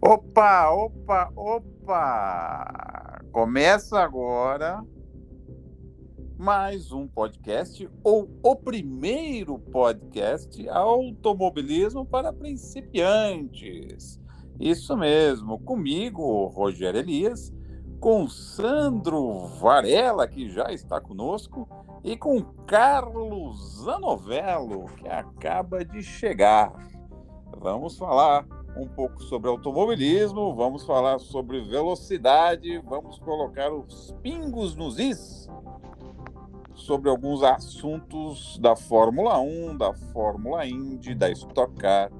Opa, opa, opa! Começa agora mais um podcast, ou o primeiro podcast Automobilismo para Principiantes. Isso mesmo, comigo, Rogério Elias, com Sandro Varela, que já está conosco, e com Carlos Zanovello, que acaba de chegar. Vamos falar um pouco sobre automobilismo, vamos falar sobre velocidade, vamos colocar os pingos nos is sobre alguns assuntos da Fórmula 1, da Fórmula Indy, da Stock Car,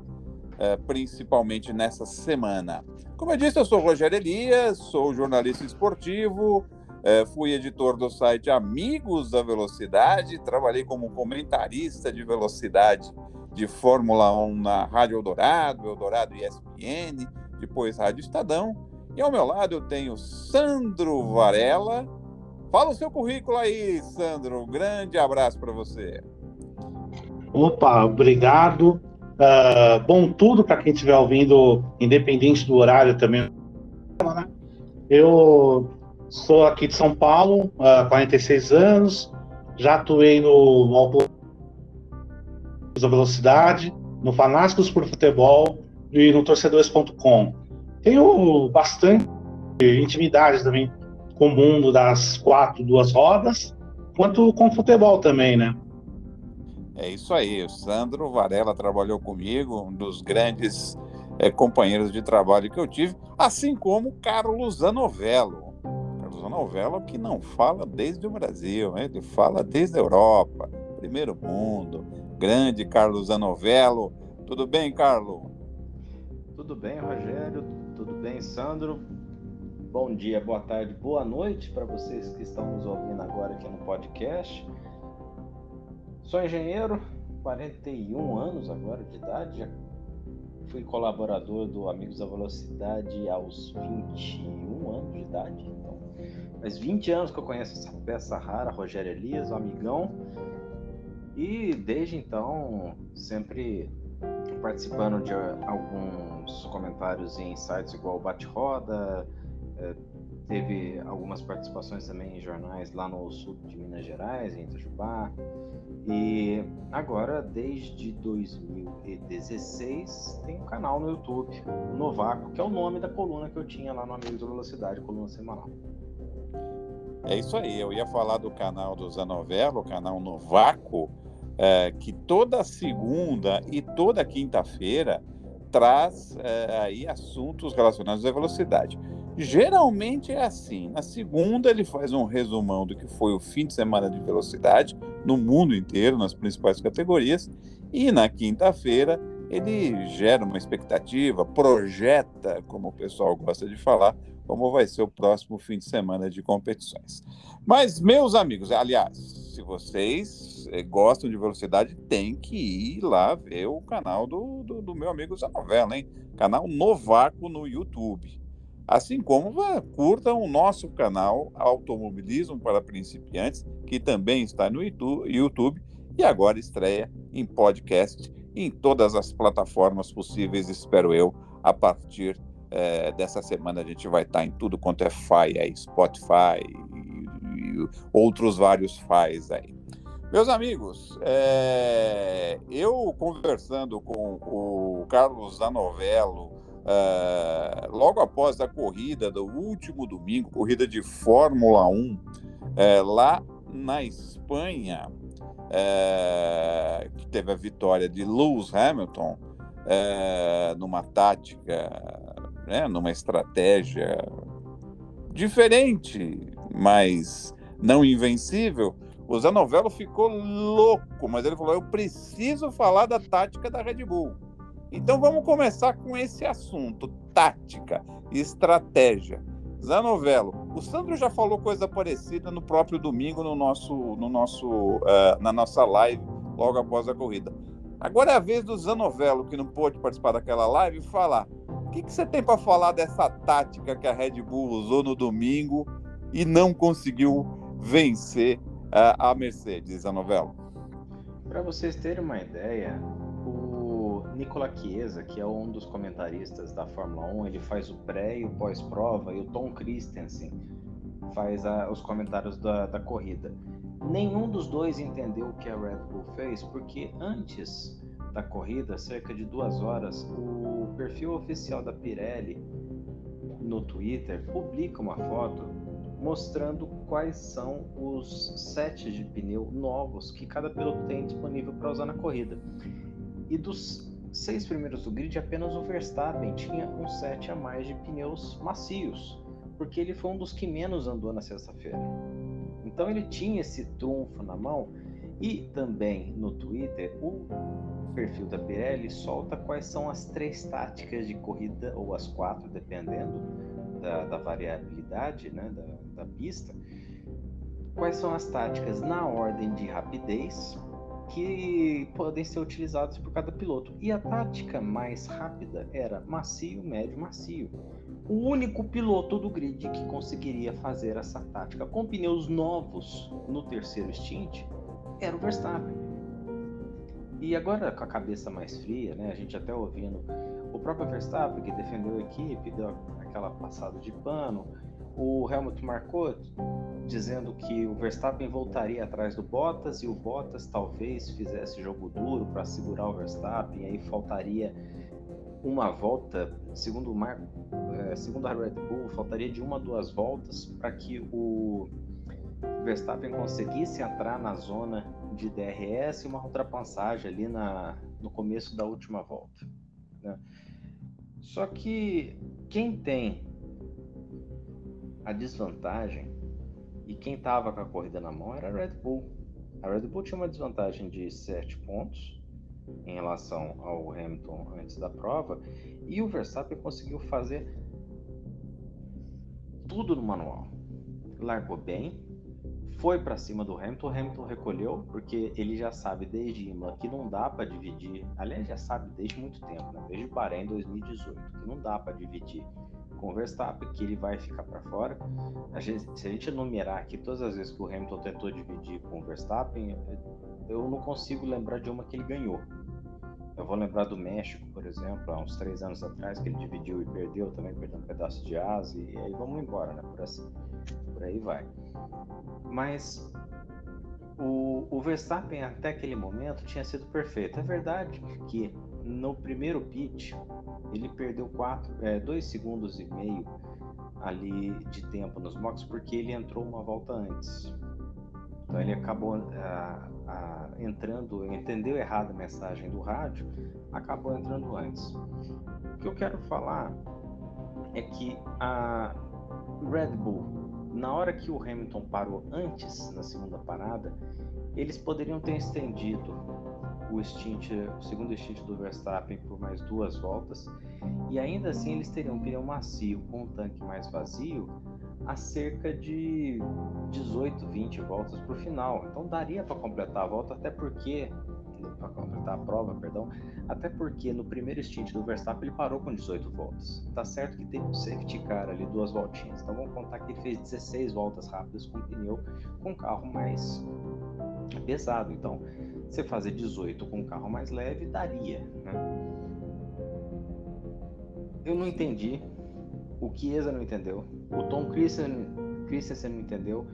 eh, principalmente nessa semana. Como eu disse, eu sou Rogério Elias, sou jornalista esportivo, eh, fui editor do site Amigos da Velocidade, trabalhei como comentarista de velocidade de Fórmula 1 na Rádio Eldorado, Eldorado ESPN, depois Rádio Estadão. E ao meu lado eu tenho Sandro Varela. Fala o seu currículo aí, Sandro. Um grande abraço para você. Opa, obrigado. Uh, bom tudo para quem estiver ouvindo, independente do horário também. Eu sou aqui de São Paulo, uh, 46 anos, já atuei no, no da Velocidade, no Fanáticos por Futebol e no Torcedores.com. Tenho bastante intimidade também com o mundo das quatro, duas rodas, quanto com futebol também, né? É isso aí. O Sandro Varela trabalhou comigo, um dos grandes é, companheiros de trabalho que eu tive, assim como Carlos Zanovello. Carlos Zanovello que não fala desde o Brasil, né? ele fala desde a Europa, primeiro mundo, grande Carlos Anovello. Tudo bem, Carlos? Tudo bem, Rogério. Tudo bem, Sandro. Bom dia, boa tarde, boa noite para vocês que estão nos ouvindo agora aqui no podcast. Sou engenheiro, 41 anos agora de idade. Fui colaborador do Amigos da Velocidade aos 21 anos de idade. Então, faz 20 anos que eu conheço essa peça rara, Rogério Elias, um amigão. E desde então, sempre participando de alguns comentários em sites igual Bate-Roda, é, teve algumas participações também em jornais lá no sul de Minas Gerais, em Itajubá. E agora, desde 2016, tem um canal no YouTube, o Novaco, que é o nome da coluna que eu tinha lá no Amigos da Velocidade, coluna semanal. É isso aí, eu ia falar do canal do Zanovelo, o canal Novaco, é, que toda segunda e toda quinta-feira traz é, aí assuntos relacionados à velocidade. Geralmente é assim. Na segunda ele faz um resumão do que foi o fim de semana de velocidade no mundo inteiro, nas principais categorias, e na quinta-feira ele gera uma expectativa, projeta, como o pessoal gosta de falar, como vai ser o próximo fim de semana de competições. Mas, meus amigos, aliás, se vocês eh, gostam de velocidade, tem que ir lá ver o canal do, do, do meu amigo Zanovella, hein? Canal Novaco no YouTube. Assim como curtam o nosso canal Automobilismo para Principiantes, que também está no YouTube e agora estreia em podcast em todas as plataformas possíveis, espero eu, a partir é, dessa semana a gente vai estar em tudo quanto é FI aí, Spotify outros vários FIs aí. Meus amigos, é, eu conversando com o Carlos Zanovello, é, logo após a corrida do último domingo, corrida de Fórmula 1, é, lá na Espanha, é, que teve a vitória de Lewis Hamilton, é, numa tática, né, numa estratégia diferente, mas não invencível, o Zanovello ficou louco, mas ele falou: eu preciso falar da tática da Red Bull. Então vamos começar com esse assunto: tática, estratégia. Zanovello, o Sandro já falou coisa parecida no próprio domingo no nosso, no nosso, uh, na nossa live logo após a corrida. Agora é a vez do Zanovello, que não pôde participar daquela live, falar. O que, que você tem para falar dessa tática que a Red Bull usou no domingo e não conseguiu vencer uh, a Mercedes, Zanovello? Para vocês terem uma ideia, o Nicola Chiesa, que é um dos comentaristas da Fórmula 1, ele faz o pré e o pós-prova, e o Tom Christensen faz a, os comentários da, da corrida. Nenhum dos dois entendeu o que a Red Bull fez, porque antes da corrida, cerca de duas horas, o perfil oficial da Pirelli no Twitter publica uma foto mostrando quais são os sets de pneu novos que cada piloto tem disponível para usar na corrida. E dos seis primeiros do grid, apenas o Verstappen tinha um set a mais de pneus macios, porque ele foi um dos que menos andou na sexta-feira. Então ele tinha esse trunfo na mão e também no Twitter o perfil da Pirelli solta quais são as três táticas de corrida ou as quatro, dependendo da, da variabilidade né, da, da pista. Quais são as táticas na ordem de rapidez, que podem ser utilizados por cada piloto. E a tática mais rápida era macio, médio, macio. O único piloto do grid que conseguiria fazer essa tática com pneus novos no terceiro stint era o Verstappen. E agora com a cabeça mais fria, né, a gente até ouvindo o próprio Verstappen que defendeu a equipe, deu aquela passada de pano, o Helmut Marko dizendo que o Verstappen voltaria atrás do Bottas e o Bottas talvez fizesse jogo duro para segurar o Verstappen, aí faltaria uma volta, segundo o Mar... É, segundo a Red Bull, faltaria de uma a duas voltas para que o Verstappen conseguisse entrar na zona de DRS e uma ultrapassagem ali na, no começo da última volta. Né? Só que quem tem a desvantagem e quem estava com a corrida na mão era a Red Bull. A Red Bull tinha uma desvantagem de 7 pontos em relação ao Hamilton antes da prova e o Verstappen conseguiu fazer tudo no manual. Largou bem, foi para cima do Hamilton, o Hamilton recolheu, porque ele já sabe desde Imola que não dá para dividir, aliás, já sabe desde muito tempo, né? desde Bahrein 2018, que não dá para dividir com o Verstappen, que ele vai ficar para fora. A gente, se a gente enumerar aqui todas as vezes que o Hamilton tentou dividir com o Verstappen, eu não consigo lembrar de uma que ele ganhou. Eu vou lembrar do México, por exemplo, há uns três anos atrás, que ele dividiu e perdeu também, perdeu um pedaço de asa, e aí vamos embora, né? Por, assim, por aí vai. Mas o, o Verstappen até aquele momento tinha sido perfeito. É verdade que no primeiro pit ele perdeu quatro, é, dois segundos e meio ali de tempo nos boxes porque ele entrou uma volta antes. Então ele acabou ah, ah, entrando, entendeu errado a mensagem do rádio, acabou entrando antes. O que eu quero falar é que a Red Bull, na hora que o Hamilton parou antes na segunda parada, eles poderiam ter estendido o o segundo stint do Verstappen por mais duas voltas e ainda assim eles teriam um pneu macio com um tanque mais vazio a cerca de 18, 20 voltas para o final. Então daria para completar a volta, até porque para completar a prova, perdão, até porque no primeiro stint do Verstappen ele parou com 18 voltas. Tá certo que teve um safety car ali duas voltinhas. Então vamos contar que ele fez 16 voltas rápidas com pneu com carro mais pesado. Então você fazer 18 com um carro mais leve daria, né? Eu não entendi, o Chiesa não entendeu, o Tom Christensen não entendeu,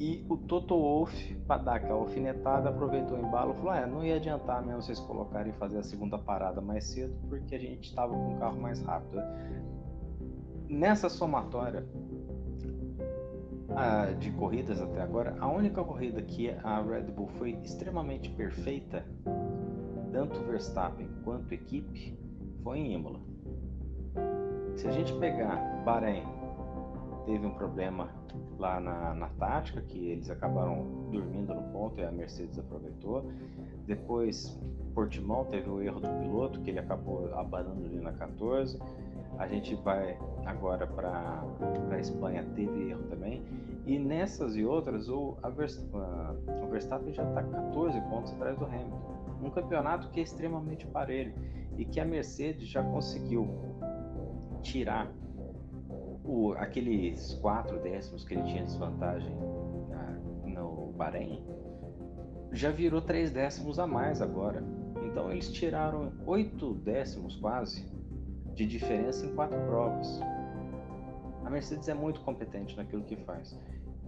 e o Toto Wolff, para dar aquela alfinetada, aproveitou o embalo e falou: ah, não ia adiantar mesmo vocês colocarem e fazer a segunda parada mais cedo, porque a gente estava com um carro mais rápido. Nessa somatória, de corridas até agora, a única corrida que a Red Bull foi extremamente perfeita, tanto Verstappen quanto equipe, foi em Imola. Se a gente pegar Bahrein, teve um problema lá na, na tática, que eles acabaram dormindo no ponto e a Mercedes aproveitou. Depois, Portimão teve o erro do piloto, que ele acabou abanando ali na 14. A gente vai agora para a Espanha, teve erro também. E nessas e outras, o, o Verstappen já está 14 pontos atrás do Hamilton. Um campeonato que é extremamente parelho e que a Mercedes já conseguiu tirar o, aqueles quatro décimos que ele tinha desvantagem na, no Bahrein, já virou três décimos a mais agora. Então eles tiraram oito décimos quase de diferença em quatro provas. A Mercedes é muito competente naquilo que faz.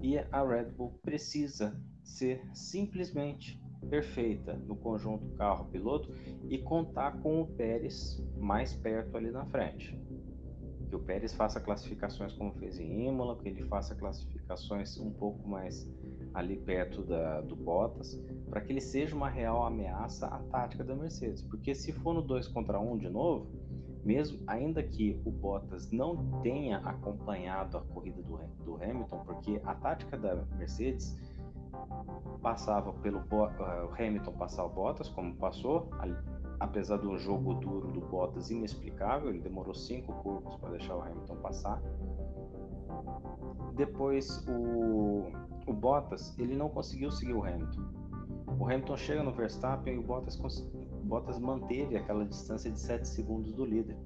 E a Red Bull precisa ser simplesmente perfeita no conjunto carro-piloto e contar com o Pérez mais perto ali na frente. Que o Pérez faça classificações como fez em Imola, que ele faça classificações um pouco mais ali perto da, do Bottas, para que ele seja uma real ameaça à tática da Mercedes. Porque se for no 2 contra 1 um de novo, mesmo ainda que o Bottas não tenha acompanhado a corrida do, do Hamilton, porque a tática da Mercedes passava pelo uh, Hamilton passar o Bottas, como passou, apesar do jogo duro do Bottas inexplicável, ele demorou cinco curvas para deixar o Hamilton passar. Depois o, o Bottas ele não conseguiu seguir o Hamilton. O Hamilton chega no Verstappen e o Bottas, Bottas manteve aquela distância de 7 segundos do líder.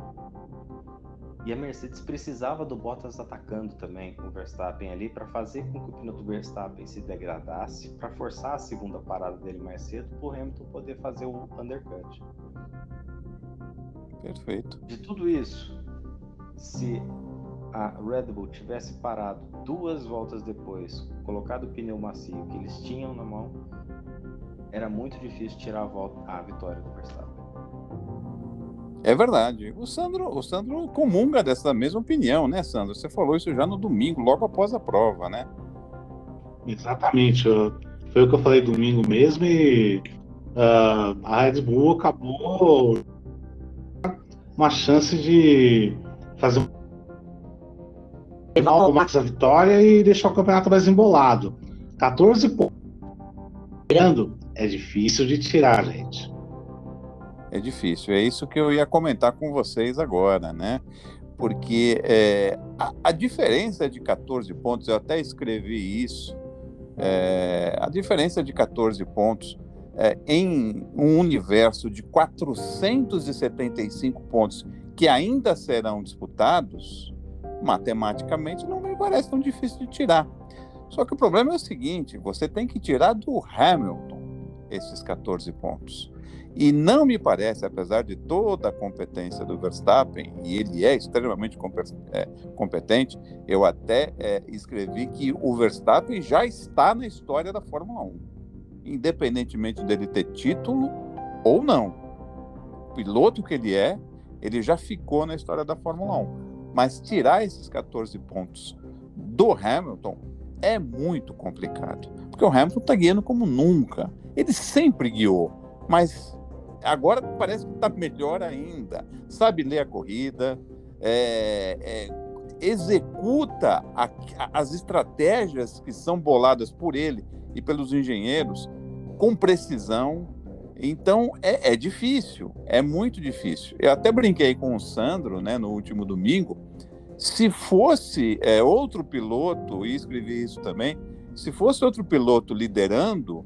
E a Mercedes precisava do Bottas atacando também o Verstappen ali para fazer com que o pneu do Verstappen se degradasse, para forçar a segunda parada dele mais cedo, para o Hamilton poder fazer o undercut. Perfeito. De tudo isso, se a Red Bull tivesse parado duas voltas depois, colocado o pneu macio que eles tinham na mão, era muito difícil tirar a, volta, a vitória do Verstappen. É verdade. O Sandro, o Sandro comunga dessa mesma opinião, né, Sandro? Você falou isso já no domingo, logo após a prova, né? Exatamente. Foi o que eu falei domingo mesmo e uh, a Red Bull acabou uma chance de fazer final com Max a vitória e deixar o campeonato mais embolado. 14 pontos. É difícil de tirar, gente é difícil. É isso que eu ia comentar com vocês agora, né? Porque é, a, a, diferença de 14 pontos, eu até escrevi isso, é, a diferença de 14 pontos é, em um universo de 475 pontos que ainda serão disputados, matematicamente não me parece tão difícil de tirar. Só que o problema é o seguinte: você tem que tirar do Hamilton esses 14 pontos. E não me parece, apesar de toda a competência do Verstappen, e ele é extremamente é, competente, eu até é, escrevi que o Verstappen já está na história da Fórmula 1, independentemente dele ter título ou não. O piloto que ele é, ele já ficou na história da Fórmula 1. Mas tirar esses 14 pontos do Hamilton é muito complicado, porque o Hamilton está guiando como nunca. Ele sempre guiou, mas agora parece que está melhor ainda. Sabe ler a corrida, é, é, executa a, as estratégias que são boladas por ele e pelos engenheiros com precisão. Então é, é difícil, é muito difícil. Eu até brinquei com o Sandro né, no último domingo. Se fosse é, outro piloto, e escrevi isso também, se fosse outro piloto liderando,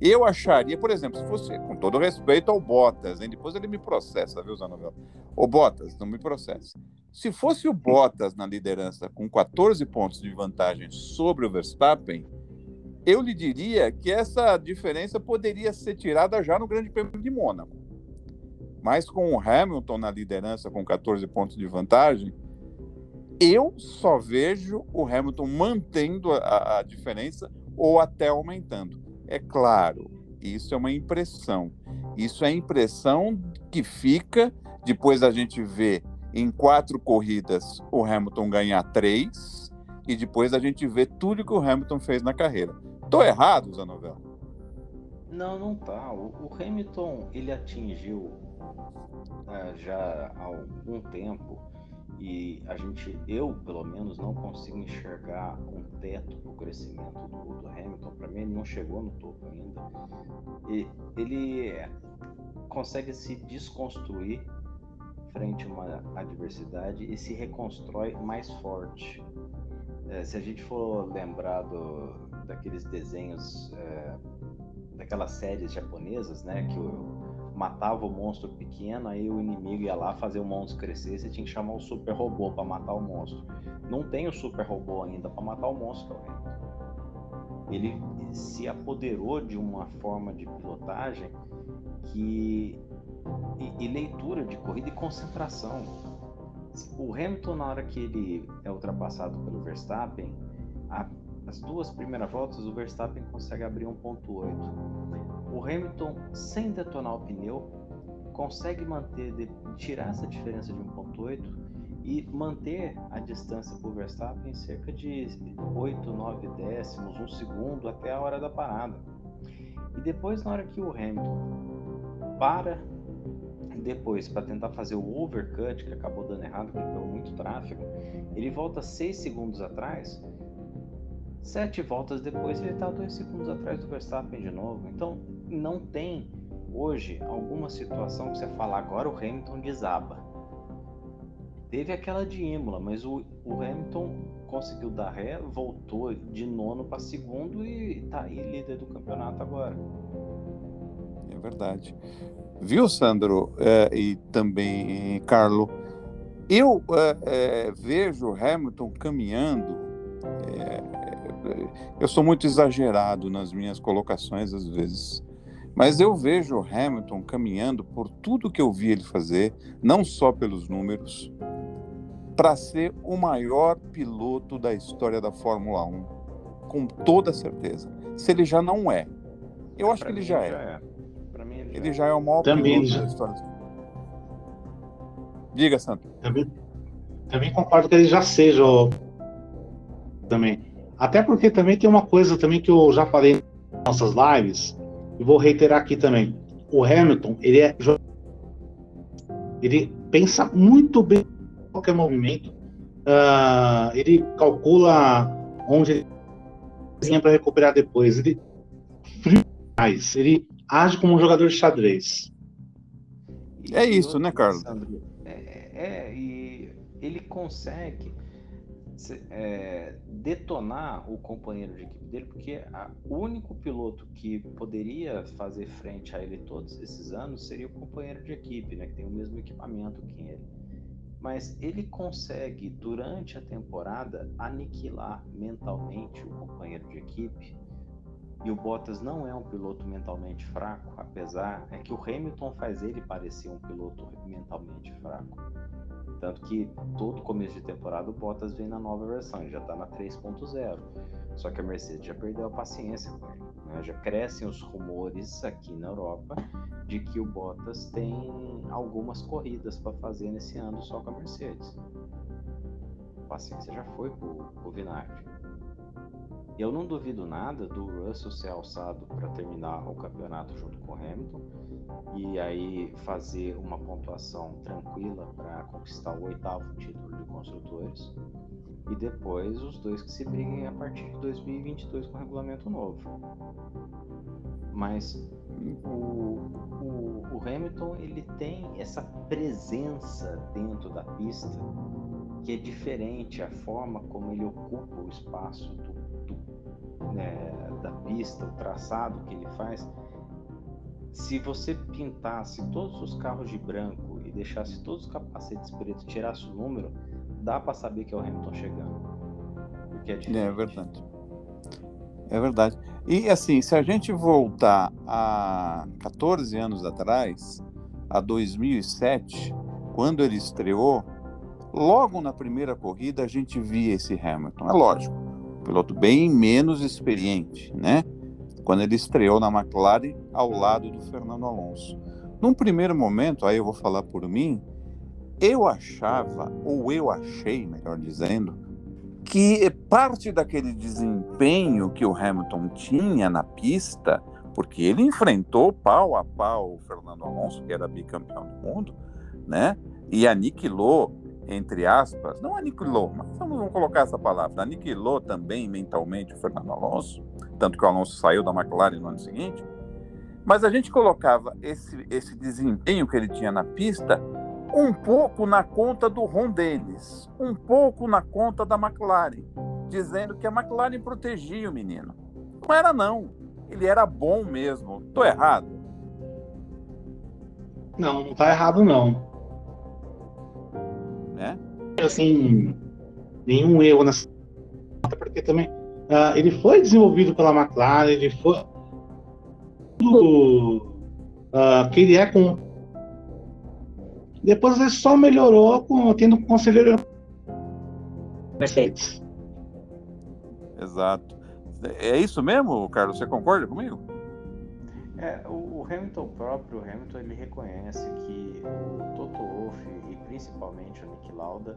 eu acharia, por exemplo, se fosse, com todo respeito ao Bottas, hein? depois ele me processa, viu, Zanovel? O Bottas, não me processa. Se fosse o Bottas na liderança com 14 pontos de vantagem sobre o Verstappen, eu lhe diria que essa diferença poderia ser tirada já no Grande Prêmio de Mônaco. Mas com o Hamilton na liderança com 14 pontos de vantagem, eu só vejo o Hamilton mantendo a, a diferença ou até aumentando. É claro, isso é uma impressão. Isso é impressão que fica depois a gente vê em quatro corridas o Hamilton ganhar três e depois a gente vê tudo que o Hamilton fez na carreira. Tô errado, Zanovel? Não, não tá. O, Hamilton ele atingiu uh, já há algum tempo e a gente, eu pelo menos, não consigo enxergar um teto para o crescimento do, do Hamilton. Para mim, ele não chegou no topo ainda. E ele consegue se desconstruir frente a uma adversidade e se reconstrói mais forte. É, se a gente for lembrar do, daqueles desenhos, é, daquelas séries japonesas, né, que o matava o monstro pequeno, aí o inimigo ia lá fazer o monstro crescer, você tinha que chamar o super robô para matar o monstro. Não tem o super robô ainda para matar o monstro, Ele se apoderou de uma forma de pilotagem que e, e leitura de corrida e concentração. O Hamilton na hora que ele é ultrapassado pelo Verstappen, a, as duas primeiras voltas o Verstappen consegue abrir 1.8. O Hamilton sem detonar o pneu consegue manter tirar essa diferença de 1.8 e manter a distância para o Verstappen em cerca de 8, 9 décimos, um segundo até a hora da parada. E depois, na hora que o Hamilton para, depois para tentar fazer o overcut, que acabou dando errado, que deu muito tráfego, ele volta 6 segundos atrás. Sete voltas depois, ele está 2 segundos atrás do Verstappen de novo. Então, não tem hoje alguma situação que você fala agora o Hamilton desaba Teve aquela de Imola, mas o, o Hamilton conseguiu dar ré, voltou de nono para segundo e está aí líder do campeonato agora. É verdade. Viu, Sandro? É, e também, Carlo, eu é, é, vejo Hamilton caminhando. É, é, eu sou muito exagerado nas minhas colocações às vezes. Mas eu vejo Hamilton caminhando por tudo que eu vi ele fazer, não só pelos números, para ser o maior piloto da história da Fórmula 1, com toda certeza. Se ele já não é, eu acho pra que ele já, é. já é. Mim, ele, ele já, é. já é o maior também piloto já... da história. Diga, Santo. Também, também concordo que ele já seja o... também. Até porque também tem uma coisa também que eu já falei nas nossas lives e vou reiterar aqui também. O Hamilton, ele é ele pensa muito bem qualquer movimento. Uh, ele calcula onde ele para recuperar depois. Ele frio mais. Ele age como um jogador de xadrez. É isso, né, Carlos? É, é, e ele consegue é, detonar o companheiro de equipe dele, porque o único piloto que poderia fazer frente a ele todos esses anos seria o companheiro de equipe, né, que tem o mesmo equipamento que ele mas ele consegue, durante a temporada, aniquilar mentalmente o companheiro de equipe. E o Bottas não é um piloto mentalmente fraco, apesar é que o Hamilton faz ele parecer um piloto mentalmente fraco. Tanto que todo começo de temporada o Bottas vem na nova versão, ele já está na 3.0. Só que a Mercedes já perdeu a paciência com ele. Né? Já crescem os rumores aqui na Europa de que o Bottas tem algumas corridas para fazer nesse ano só com a Mercedes. A paciência já foi pro, pro Vinagre. Eu não duvido nada do Russell ser alçado para terminar o campeonato junto com o Hamilton e aí fazer uma pontuação tranquila para conquistar o oitavo título de construtores e depois os dois que se briguem a partir de 2022 com o regulamento novo. Mas o, o, o Hamilton ele tem essa presença dentro da pista que é diferente a forma como ele ocupa o espaço do, do, né, da pista, o traçado que ele faz. Se você pintasse todos os carros de branco e deixasse todos os capacetes pretos, tirasse o número, dá para saber que é o Hamilton chegando. Porque é, é, é verdade. É verdade. E assim, se a gente voltar a 14 anos atrás, a 2007, quando ele estreou, logo na primeira corrida a gente via esse Hamilton. É lógico, um piloto bem menos experiente, né? Quando ele estreou na McLaren ao lado do Fernando Alonso. Num primeiro momento, aí eu vou falar por mim, eu achava, ou eu achei, melhor dizendo, que parte daquele desempenho que o Hamilton tinha na pista, porque ele enfrentou pau a pau o Fernando Alonso, que era bicampeão do mundo, né? E aniquilou, entre aspas, não aniquilou, mas vamos colocar essa palavra, aniquilou também mentalmente o Fernando Alonso, tanto que o Alonso saiu da McLaren no ano seguinte. Mas a gente colocava esse, esse desempenho que ele tinha na pista um pouco na conta do Ron Dennis, um pouco na conta da McLaren, dizendo que a McLaren protegia o menino. Não era não, ele era bom mesmo. Tô errado? Não, não tá errado não. Né? Assim, nenhum erro nessa porque também uh, ele foi desenvolvido pela McLaren, ele foi tudo uh, que ele é com depois ele só melhorou com tendo um conselheiro Mercedes. Exato. É isso mesmo, Carlos? Você concorda comigo? É, o, Hamilton próprio, o Hamilton, ele reconhece que o Toto Wolff e principalmente o Nick Lauda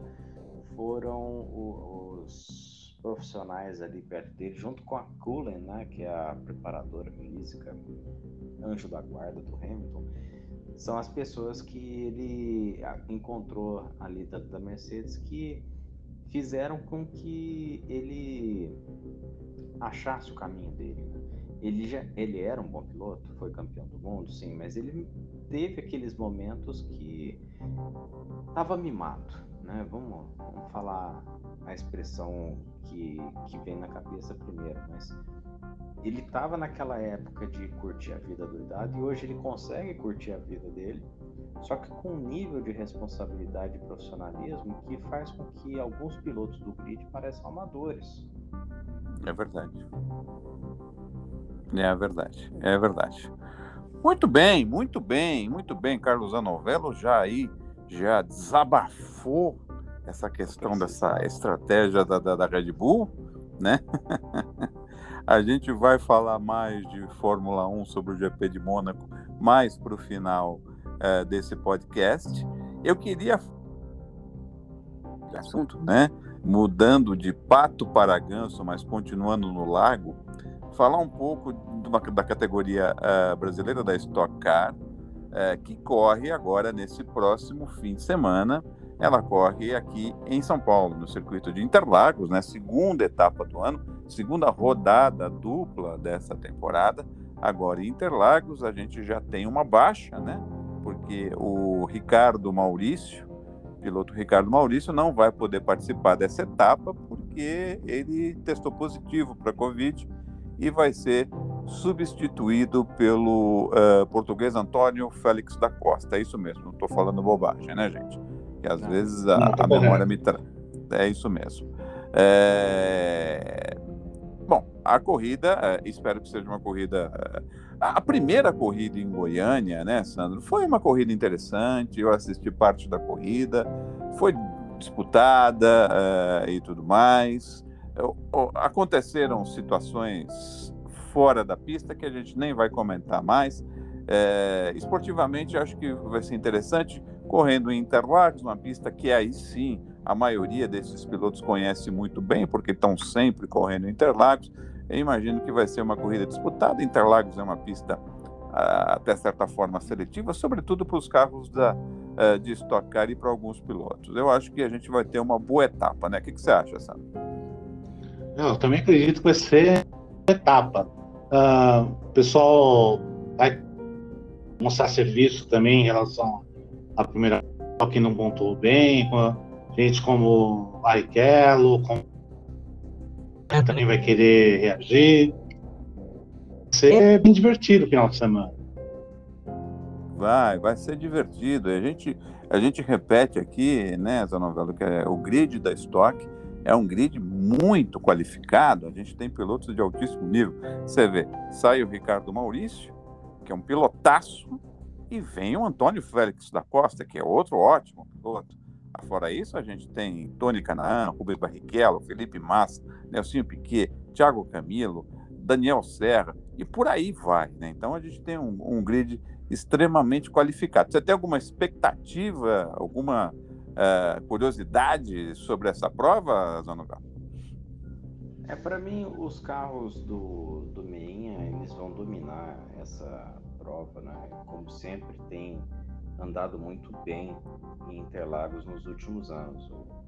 foram os profissionais ali perto dele, junto com a Cullen, né, que é a preparadora física, anjo da guarda do Hamilton, são as pessoas que ele encontrou ali da, da Mercedes que fizeram com que ele achasse o caminho dele. Né? Ele já ele era um bom piloto, foi campeão do mundo, sim, mas ele teve aqueles momentos que estava mimado, né? Vamos, vamos falar a expressão que, que vem na cabeça primeiro, mas ele estava naquela época de curtir a vida doidada e hoje ele consegue curtir a vida dele, só que com um nível de responsabilidade e profissionalismo que faz com que alguns pilotos do grid pareçam amadores. É verdade. É verdade. É verdade. Muito bem, muito bem, muito bem, Carlos Anovello já aí já desabafou essa questão dessa estratégia da, da, da Red Bull, né? A gente vai falar mais de Fórmula 1 sobre o GP de Mônaco mais para o final uh, desse podcast. Eu queria assunto, né? Mudando de pato para ganso, mas continuando no lago, falar um pouco uma, da categoria uh, brasileira da Stock Car, uh, que corre agora nesse próximo fim de semana. Ela corre aqui em São Paulo, no circuito de Interlagos, né? Segunda etapa do ano segunda rodada dupla dessa temporada. Agora, em Interlagos, a gente já tem uma baixa, né? Porque o Ricardo Maurício, piloto Ricardo Maurício, não vai poder participar dessa etapa porque ele testou positivo para Covid e vai ser substituído pelo uh, português Antônio Félix da Costa. É isso mesmo, não estou falando bobagem, né, gente? Que às não, vezes a, a memória me traz. É isso mesmo. É... Bom, a corrida, eh, espero que seja uma corrida. A primeira corrida em Goiânia, né, Sandro? Foi uma corrida interessante. Eu assisti parte da corrida, foi disputada uh, e tudo mais. Aconteceram situações fora da pista que a gente nem vai comentar mais. É, esportivamente, acho que vai ser interessante correndo em Interlagos, uma pista que aí sim a maioria desses pilotos conhece muito bem, porque estão sempre correndo em Interlagos. Eu imagino que vai ser uma corrida disputada. Interlagos é uma pista, ah, até certa forma, seletiva, sobretudo para os carros da, ah, de Stock Car e para alguns pilotos. Eu acho que a gente vai ter uma boa etapa, né? O que, que você acha, Sandro? Eu também acredito que vai ser etapa. Uh, o pessoal vai mostrar serviço também em relação à primeira que não pontuou bem, gente como Barrichello, como também vai querer reagir. Vai ser é. bem divertido o final de semana. Vai, vai ser divertido. A gente, a gente repete aqui, né, essa novela, que é o grid da Stock é um grid muito qualificado. A gente tem pilotos de altíssimo nível. Você vê, sai o Ricardo Maurício, que é um pilotaço, e vem o Antônio Félix da Costa, que é outro ótimo piloto. Fora isso, a gente tem Tony Canaan, Rubens Barrichello, Felipe Massa, Nelsinho Piquet, Thiago Camilo, Daniel Serra e por aí vai. Né? Então a gente tem um, um grid extremamente qualificado. Você tem alguma expectativa, alguma uh, curiosidade sobre essa prova, Zanogal? É, para mim, os carros do, do Meinha, eles vão dominar essa prova, né? Como sempre tem andado muito bem em Interlagos nos últimos anos. O,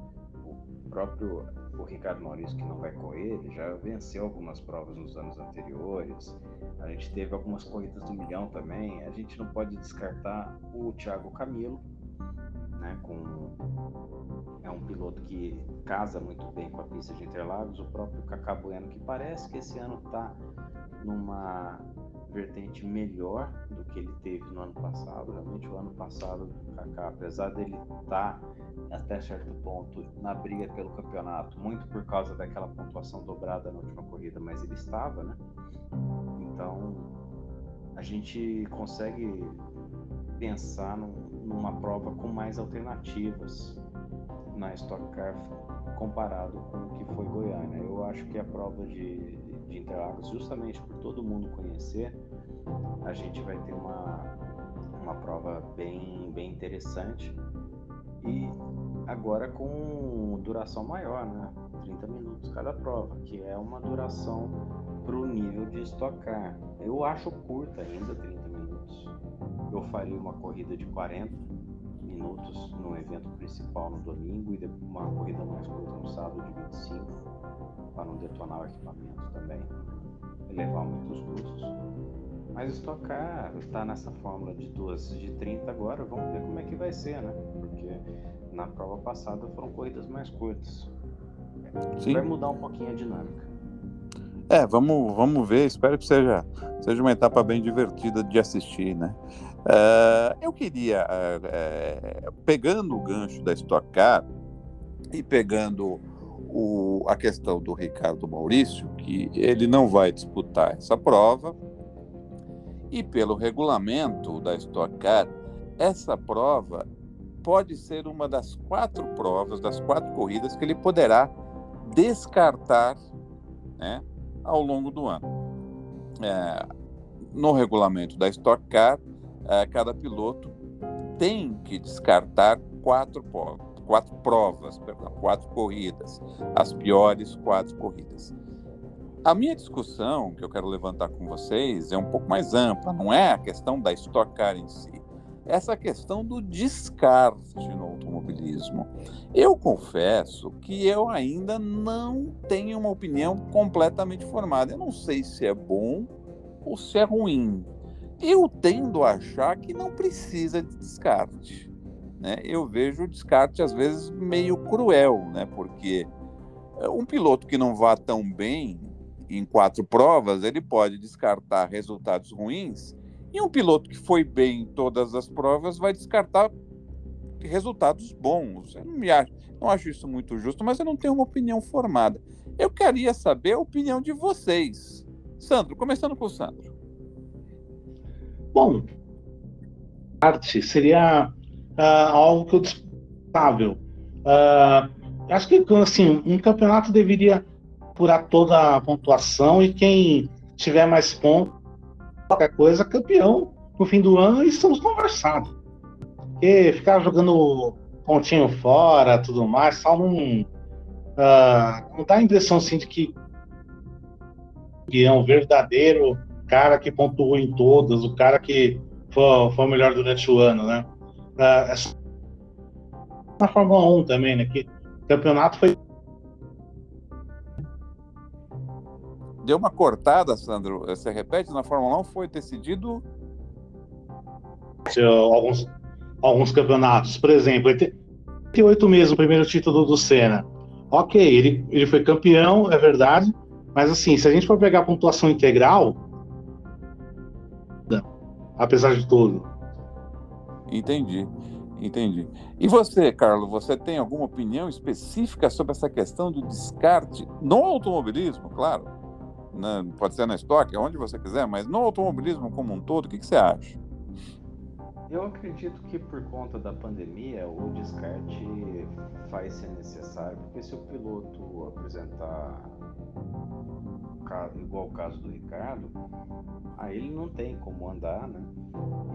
o próprio o Ricardo Maurício, que não vai correr, ele já venceu algumas provas nos anos anteriores. A gente teve algumas corridas do milhão também. A gente não pode descartar o Thiago Camilo, né, com é um piloto que casa muito bem com a pista de Interlagos, o próprio Cacá Bueno, que parece que esse ano está numa vertente melhor do que ele teve no ano passado. Realmente, o ano passado, o Kaká, apesar dele estar tá, até certo ponto na briga pelo campeonato, muito por causa daquela pontuação dobrada na última corrida, mas ele estava, né? Então, a gente consegue pensar num, numa prova com mais alternativas na Stock Car comparado com o que foi Goiânia. Eu acho que a prova de, de Interlagos, justamente por todo mundo conhecer, a gente vai ter uma, uma prova bem, bem interessante e agora com duração maior, né? 30 minutos cada prova, que é uma duração para o nível de estocar. Eu acho curta ainda 30 minutos. Eu faria uma corrida de 40 minutos no evento principal no domingo e uma corrida mais curta no sábado de 25 para não detonar o equipamento também, elevar muitos custos. Mas estocar está nessa fórmula de duas de 30 agora, vamos ver como é que vai ser, né? Porque na prova passada foram corridas mais curtas. Sim. Vai mudar um pouquinho a dinâmica. É, vamos, vamos ver. Espero que seja, seja uma etapa bem divertida de assistir, né? Uh, eu queria, uh, uh, pegando o gancho da Stock Car e pegando o, a questão do Ricardo Maurício, que ele não vai disputar essa prova, e pelo regulamento da Stock Car, essa prova pode ser uma das quatro provas, das quatro corridas que ele poderá descartar né, ao longo do ano. É, no regulamento da Stock Car, é, cada piloto tem que descartar quatro, quatro provas, perdão, quatro corridas, as piores quatro corridas. A minha discussão que eu quero levantar com vocês é um pouco mais ampla, não é a questão da Stock Car em si, é essa questão do descarte automobilismo. Eu confesso que eu ainda não tenho uma opinião completamente formada. Eu não sei se é bom ou se é ruim eu tendo a achar que não precisa de descarte. Né? Eu vejo o descarte, às vezes, meio cruel, né? porque eh, um piloto que não vá tão bem em quatro provas, ele pode descartar resultados ruins, e um piloto que foi bem em todas as provas vai descartar resultados bons. Eu não, me acho, não acho isso muito justo, mas eu não tenho uma opinião formada. Eu queria saber a opinião de vocês. Sandro, começando com o Sandro. Bom, arte seria uh, algo que eu disputável. Uh, acho que assim, um campeonato deveria apurar toda a pontuação e quem tiver mais pontos, qualquer coisa, campeão no fim do ano e estamos conversados. Porque ficar jogando pontinho fora, tudo mais, só não, uh, não dá a impressão assim, de que campeão verdadeiro cara que pontuou em todas, o cara que foi, foi o melhor durante o ano, né? Uh, é na Fórmula 1 também, né? Que o campeonato foi. Deu uma cortada, Sandro. Você repete, na Fórmula 1 foi decidido. Alguns, alguns campeonatos. Por exemplo, 88 mesmo, o primeiro título do Senna. Ok, ele, ele foi campeão, é verdade. Mas assim, se a gente for pegar a pontuação integral, apesar de tudo. Entendi, entendi. E você, Carlos, você tem alguma opinião específica sobre essa questão do descarte no automobilismo, claro? Né? Pode ser na estoque, onde você quiser, mas no automobilismo como um todo, o que, que você acha? Eu acredito que por conta da pandemia o descarte vai ser necessário, porque se o piloto apresentar igual o caso do Ricardo, aí ele não tem como andar, né?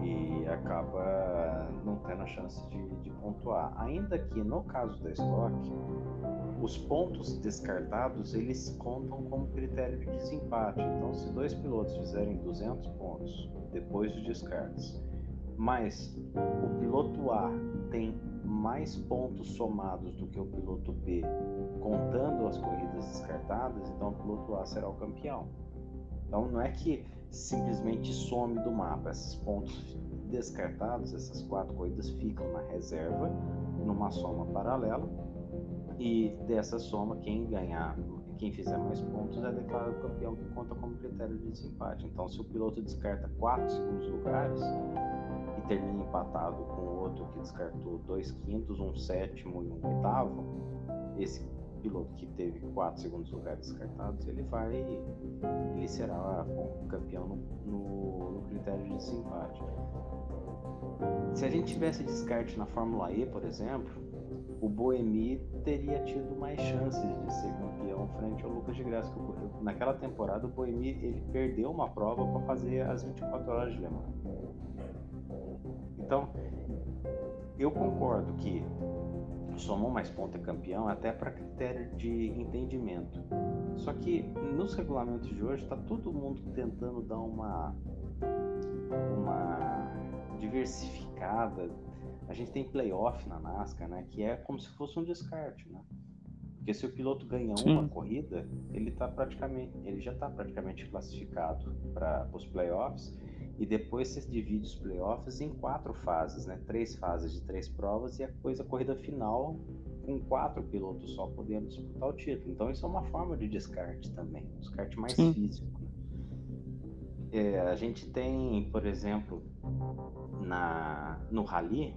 E acaba não tendo a chance de, de pontuar. Ainda que no caso da Stock, os pontos descartados eles contam como critério de desempate. Então, se dois pilotos fizerem 200 pontos depois de descartes, mas o piloto A tem mais pontos somados do que o piloto B, contando as corridas descartadas, então o piloto A será o campeão. Então não é que simplesmente some do mapa. Esses pontos descartados, essas quatro corridas ficam na reserva, numa soma paralela, e dessa soma, quem ganhar, quem fizer mais pontos é declarado campeão, que conta como critério de desempate. Então, se o piloto descarta quatro segundos lugares termina empatado com o outro que descartou dois quintos, um sétimo e um oitavo, esse piloto que teve quatro segundos lugares descartados, ele vai, ele será campeão no, no, no critério de desempate. Se a gente tivesse descarte na Fórmula E, por exemplo, o Boemi teria tido mais chances de ser campeão frente ao Lucas de Graça. Naquela temporada, o Boemi ele perdeu uma prova para fazer as 24 horas de Le Mans. Então, eu concordo que somou mais ponto é campeão até para critério de entendimento. Só que nos regulamentos de hoje está todo mundo tentando dar uma uma diversificada. A gente tem playoff na NASCAR, né, que é como se fosse um descarte, né? Porque se o piloto ganha Sim. uma corrida, ele tá praticamente, ele já está praticamente classificado para os playoffs e depois você divide os playoffs em quatro fases, né? Três fases de três provas e depois a corrida final com quatro pilotos só podendo disputar o título. Então isso é uma forma de descarte também, um descarte mais Sim. físico. É, a gente tem, por exemplo, na no rally,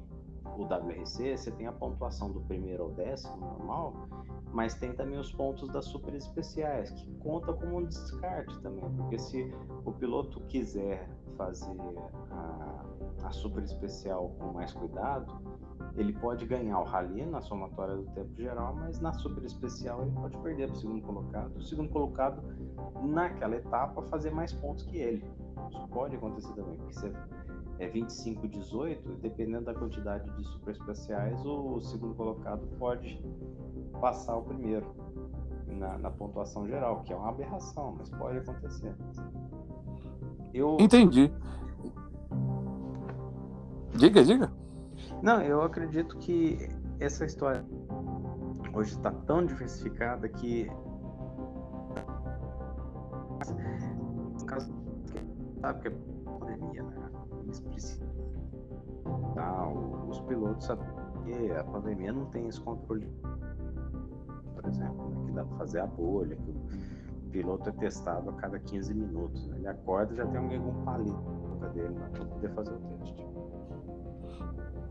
o WRC, você tem a pontuação do primeiro ao décimo normal, mas tem também os pontos das super especiais, que conta como um descarte também, porque se o piloto quiser fazer a, a super especial com mais cuidado, ele pode ganhar o rally na somatória do tempo geral, mas na super especial ele pode perder para o segundo colocado. O segundo colocado, naquela etapa, fazer mais pontos que ele. Isso pode acontecer também, porque você é 25 18, dependendo da quantidade de super especiais, o segundo colocado pode passar o primeiro na, na pontuação geral, que é uma aberração, mas pode acontecer. Eu... Entendi. Diga, diga. Não, eu acredito que essa história hoje está tão diversificada que sabe que é pandemia, né? Eles precisam. Tá, os pilotos sabem que a pandemia não tem esse controle, por exemplo, né? que dá para fazer a bolha, que piloto é testado a cada 15 minutos. Né? Ele acorda já tem alguém com um palito dele né? para poder fazer o teste.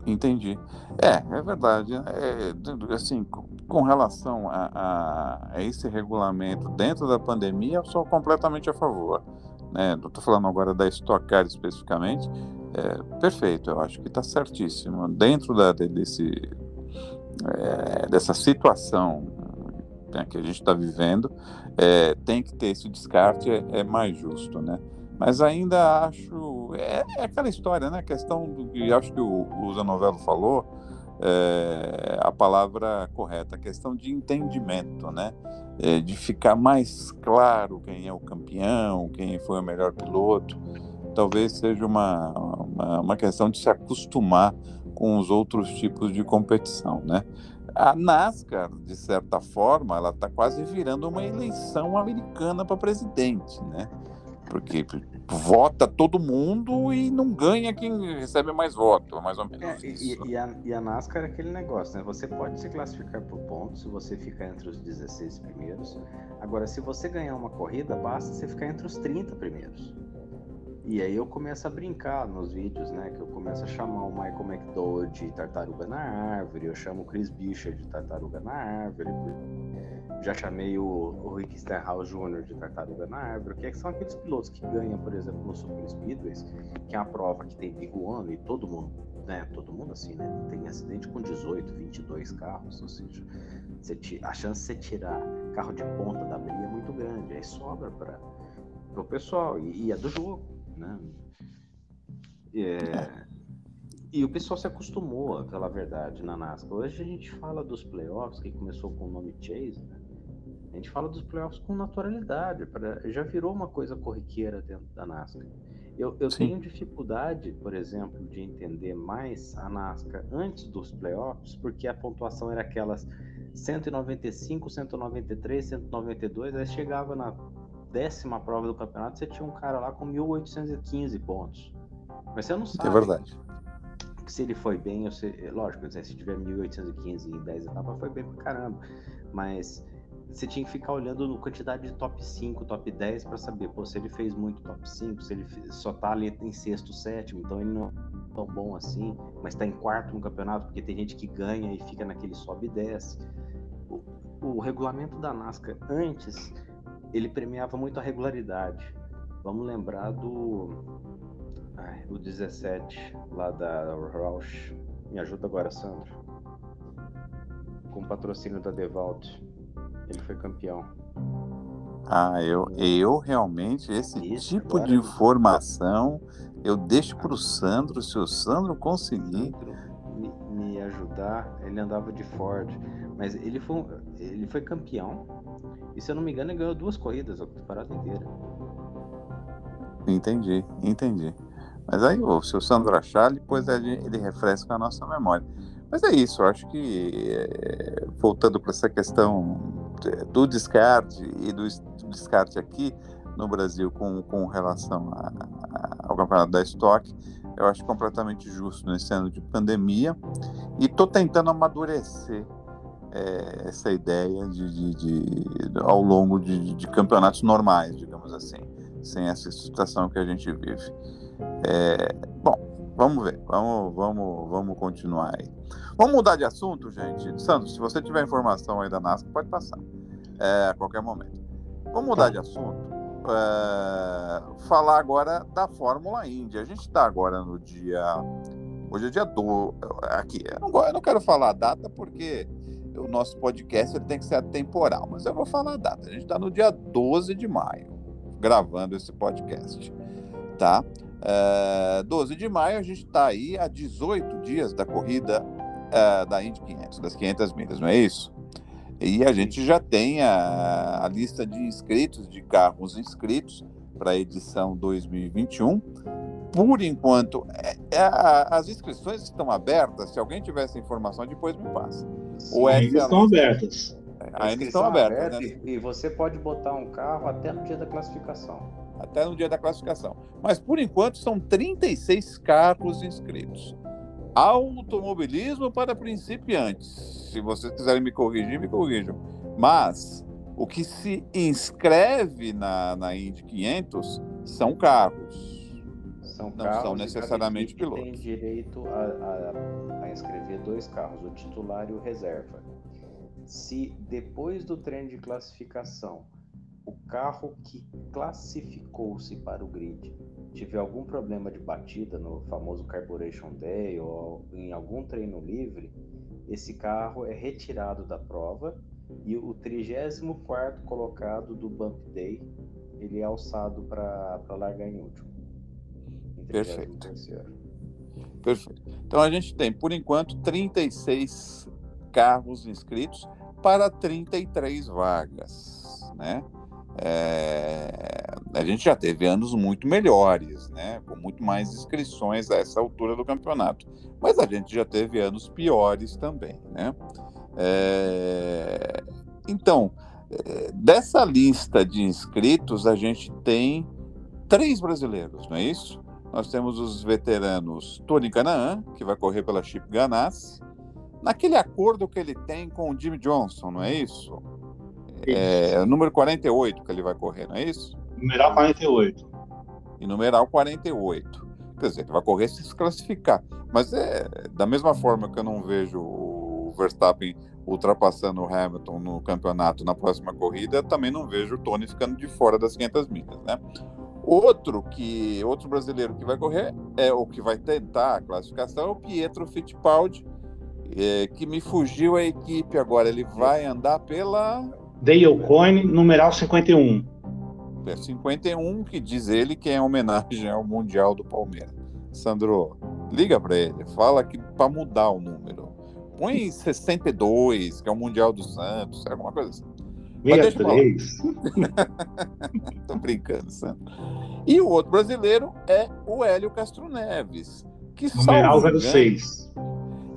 Entendi. É, é verdade. É, assim, com relação a, a, a, esse regulamento dentro da pandemia, eu sou completamente a favor. Né? Estou falando agora da Stock Car especificamente. É, perfeito, eu acho que está certíssimo. Dentro da, desse, é, dessa situação né, que a gente está vivendo, é, tem que ter esse descarte, é, é, mais justo, né? Mas ainda acho, é, é, aquela história, né? A questão do que acho que o, o Zanovello falou, é, a palavra correta, a questão de entendimento, né? É, de ficar mais claro quem é o campeão, quem foi o melhor piloto. Talvez seja uma, uma, uma questão de se acostumar com os outros tipos de competição, né? A NASCAR, de certa forma, ela está quase virando uma eleição americana para presidente, né? Porque vota todo mundo e não ganha quem recebe mais voto, mais ou menos. É, e, e, a, e, a, NASCAR é aquele negócio, né? Você pode se classificar por pontos se você ficar entre os 16 primeiros. Agora, se você ganhar uma corrida, basta você ficar entre os 30 primeiros. E aí eu começo a brincar nos vídeos, né? Que eu começo a chamar o Michael McDowell de tartaruga na árvore, eu chamo o Chris Bisher de tartaruga na árvore, já chamei o, o Rick Stenhouse Jr. de tartaruga na árvore, que são aqueles pilotos que ganham, por exemplo, no Super Speedways, que é uma prova que tem Big One e todo mundo, né? Todo mundo assim, né? Tem acidente com 18, 22 carros, ou seja, a chance de você tirar carro de ponta da briga é muito grande, aí sobra para o pessoal, e, e é do jogo né? É, e o pessoal se acostumou, pela verdade, na NASCAR. Hoje a gente fala dos playoffs, que começou com o nome Chase, né? A gente fala dos playoffs com naturalidade, pra, já virou uma coisa corriqueira dentro da NASCAR. Eu, eu tenho dificuldade, por exemplo, de entender mais a NASCAR antes dos playoffs, porque a pontuação era aquelas 195, 193, 192, aí chegava na décima prova do campeonato, você tinha um cara lá com 1.815 pontos. Mas você não sabe. É verdade. Se ele foi bem, se, lógico, se tiver 1.815 em 10 etapas, foi bem pra caramba. Mas você tinha que ficar olhando no quantidade de top 5, top 10 para saber, pô, se ele fez muito top 5, se ele só tá ali em sexto, sétimo, então ele não é tão bom assim, mas tá em quarto no campeonato, porque tem gente que ganha e fica naquele sobe e desce. O, o regulamento da NASCAR antes, ele premiava muito a regularidade. Vamos lembrar do ai, o 17 lá da Roush. Me ajuda agora, Sandro. Com patrocínio da Devalt ele foi campeão. Ah, eu, eu realmente, esse Isso, tipo de informação, eu deixo para o Sandro, se o Sandro conseguir. Me, me, ajudar, ele andava de Ford, mas ele foi, ele foi campeão, e se eu não me engano, ele ganhou duas corridas, a temporada inteira. Entendi, entendi. Mas aí, o Sandro achar, depois ele, ele refresca a nossa memória. Mas é isso, eu acho que, é, voltando para essa questão do descarte e do descarte aqui no Brasil com, com relação a, a, ao campeonato da Stock, eu acho completamente justo nesse ano de pandemia e estou tentando amadurecer é, essa ideia de, de, de, ao longo de, de, campeonatos normais, digamos assim, sem essa situação que a gente vive. É, bom, Vamos ver, vamos, vamos, vamos continuar aí. Vamos mudar de assunto, gente. Santos, se você tiver informação aí da NASCAR, pode passar é, a qualquer momento. Vamos mudar de assunto. É, falar agora da Fórmula Indy. A gente está agora no dia. Hoje é dia do. Aqui, eu não, eu não quero falar a data porque o nosso podcast ele tem que ser atemporal, mas eu vou falar a data. A gente está no dia 12 de maio, gravando esse podcast. Tá? Uh, eh, 12 de maio, a gente está aí a 18 dias da corrida uh, da Indy 500, das 500 milhas, não é isso? E a gente já tem a, a lista de inscritos, de carros inscritos para a edição 2021. Por enquanto, é, é, as inscrições estão abertas. Se alguém tiver essa informação, depois me passa. Sim, ainda estão abertas. Ainda estão abertas. Né? E você pode botar um carro até no dia da classificação até no dia da classificação. Mas por enquanto são 36 carros inscritos. Automobilismo para principiantes. Se vocês quiserem me corrigir, me corrijam. Mas o que se inscreve na, na Indy 500 são carros. São não carros são necessariamente pilotos. Tem direito a, a, a inscrever dois carros, o titular e o reserva. Se depois do treino de classificação o carro que classificou-se para o grid tiver algum problema de batida no famoso Carburation Day ou em algum treino livre, esse carro é retirado da prova e o 34 colocado do Bump Day ele é alçado para largar em último. Perfeito. Perfeito. Então a gente tem, por enquanto, 36 carros inscritos para 33 vagas, né? É, a gente já teve anos muito melhores, né? Com muito mais inscrições a essa altura do campeonato. Mas a gente já teve anos piores também, né? É, então, é, dessa lista de inscritos, a gente tem três brasileiros, não é isso? Nós temos os veteranos Tony Canaan, que vai correr pela Chip Ganassi, naquele acordo que ele tem com o Jimmy Johnson, não é isso? É, o número 48 que ele vai correr, não é isso? Numeral 48. E numeral 48. Quer dizer, ele vai correr se se classificar. Mas é da mesma forma que eu não vejo o Verstappen ultrapassando o Hamilton no campeonato na próxima corrida, também não vejo o Tony ficando de fora das 500 milhas, né? Outro que outro brasileiro que vai correr é o que vai tentar a classificação é o Pietro Fittipaldi, é, que me fugiu a equipe agora. Ele vai andar pela Dale Coyne, numeral 51. É 51, que diz ele que é homenagem ao Mundial do Palmeiras. Sandro, liga para ele, fala que para mudar o número. Põe 62, que é o Mundial do Santos, alguma coisa assim. 63. Tô brincando, Sandro. E o outro brasileiro é o Hélio Castro Neves. Que numeral 06.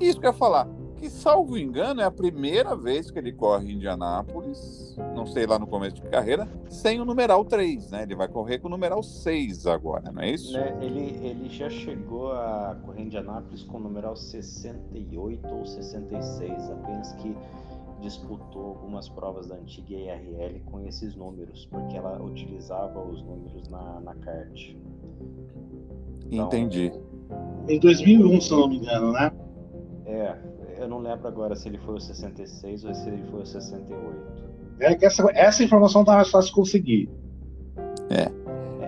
Isso que eu ia falar que, salvo engano, é a primeira vez que ele corre em Indianápolis, não sei lá no começo de carreira, sem o numeral 3, né? Ele vai correr com o numeral 6 agora, não é isso? Né, ele, ele já chegou a correr em Indianápolis com o numeral 68 ou 66, apenas que disputou algumas provas da antiga IRL com esses números, porque ela utilizava os números na, na kart. Então, Entendi. Em 2001, se não me engano, né? É, eu não lembro agora se ele foi o 66 ou se ele foi o 68. É que essa, essa informação tá mais fácil de conseguir. É.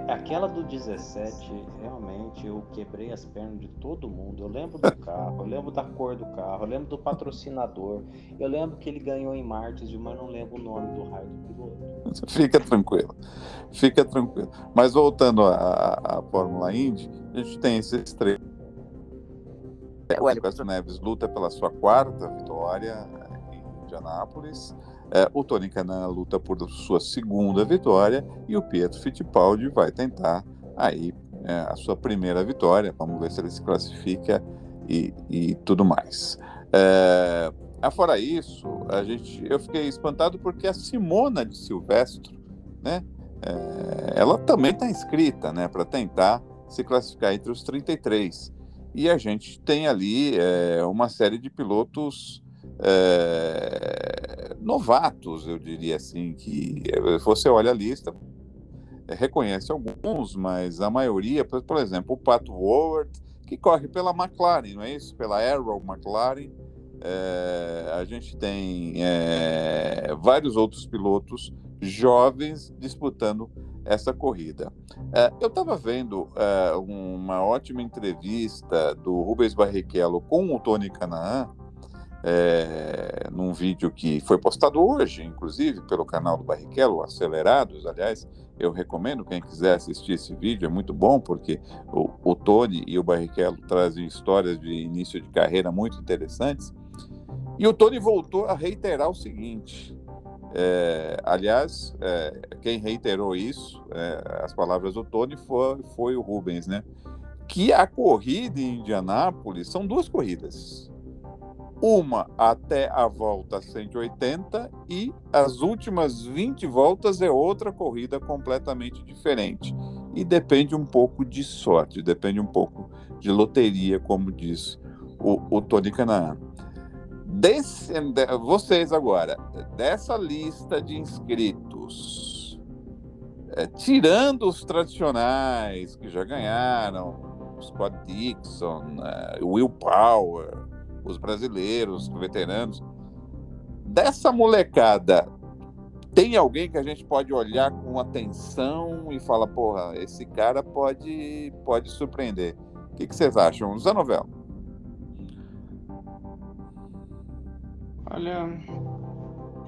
é. Aquela do 17, realmente, eu quebrei as pernas de todo mundo. Eu lembro do carro, eu lembro da cor do carro, eu lembro do patrocinador, eu lembro que ele ganhou em Martins, mas não lembro o nome do raio do piloto. Fica tranquilo, fica tranquilo. Mas voltando à, à Fórmula Indy, a gente tem esses três o Hélio Neves luta pela sua quarta vitória em Indianápolis. É, o Tony Canan luta por sua segunda vitória e o Pietro Fittipaldi vai tentar aí é, a sua primeira vitória. Vamos ver se ele se classifica e, e tudo mais. É, afora isso, a gente, eu fiquei espantado porque a Simona de Silvestro, né, é, ela também está inscrita né, para tentar se classificar entre os 33 e a gente tem ali é, uma série de pilotos é, novatos, eu diria assim, que você olha a lista, é, reconhece alguns, mas a maioria, por, exemplo, o Pato Howard, que corre pela McLaren, não é isso? Pela Arrow McLaren. É, a gente tem é, vários outros pilotos jovens disputando essa corrida. É, eu estava vendo uma ótima entrevista do Rubens Barrichello com o Tony Canaan, é, num vídeo que foi postado hoje, inclusive, pelo canal do Barrichello, Acelerados, aliás, eu recomendo quem quiser assistir esse vídeo, é muito bom, porque o, o Tony e o Barrichello trazem histórias de início de carreira muito interessantes, e o Tony voltou a reiterar o seguinte, é, aliás, é, quem reiterou isso, é, as palavras do Tony, foi, foi o Rubens, né? Que a corrida em Indianápolis são duas corridas. Uma até a volta 180 e as últimas 20 voltas é outra corrida completamente diferente. E depende um pouco de sorte, depende um pouco de loteria, como diz o, o Tony Canaan. Desse, vocês agora, dessa lista de inscritos, é, tirando os tradicionais que já ganharam, Scott Dixon, uh, Will Power, os brasileiros, os veteranos, dessa molecada, tem alguém que a gente pode olhar com atenção e falar, porra, esse cara pode, pode surpreender. O que, que vocês acham? Zanovel. Olha,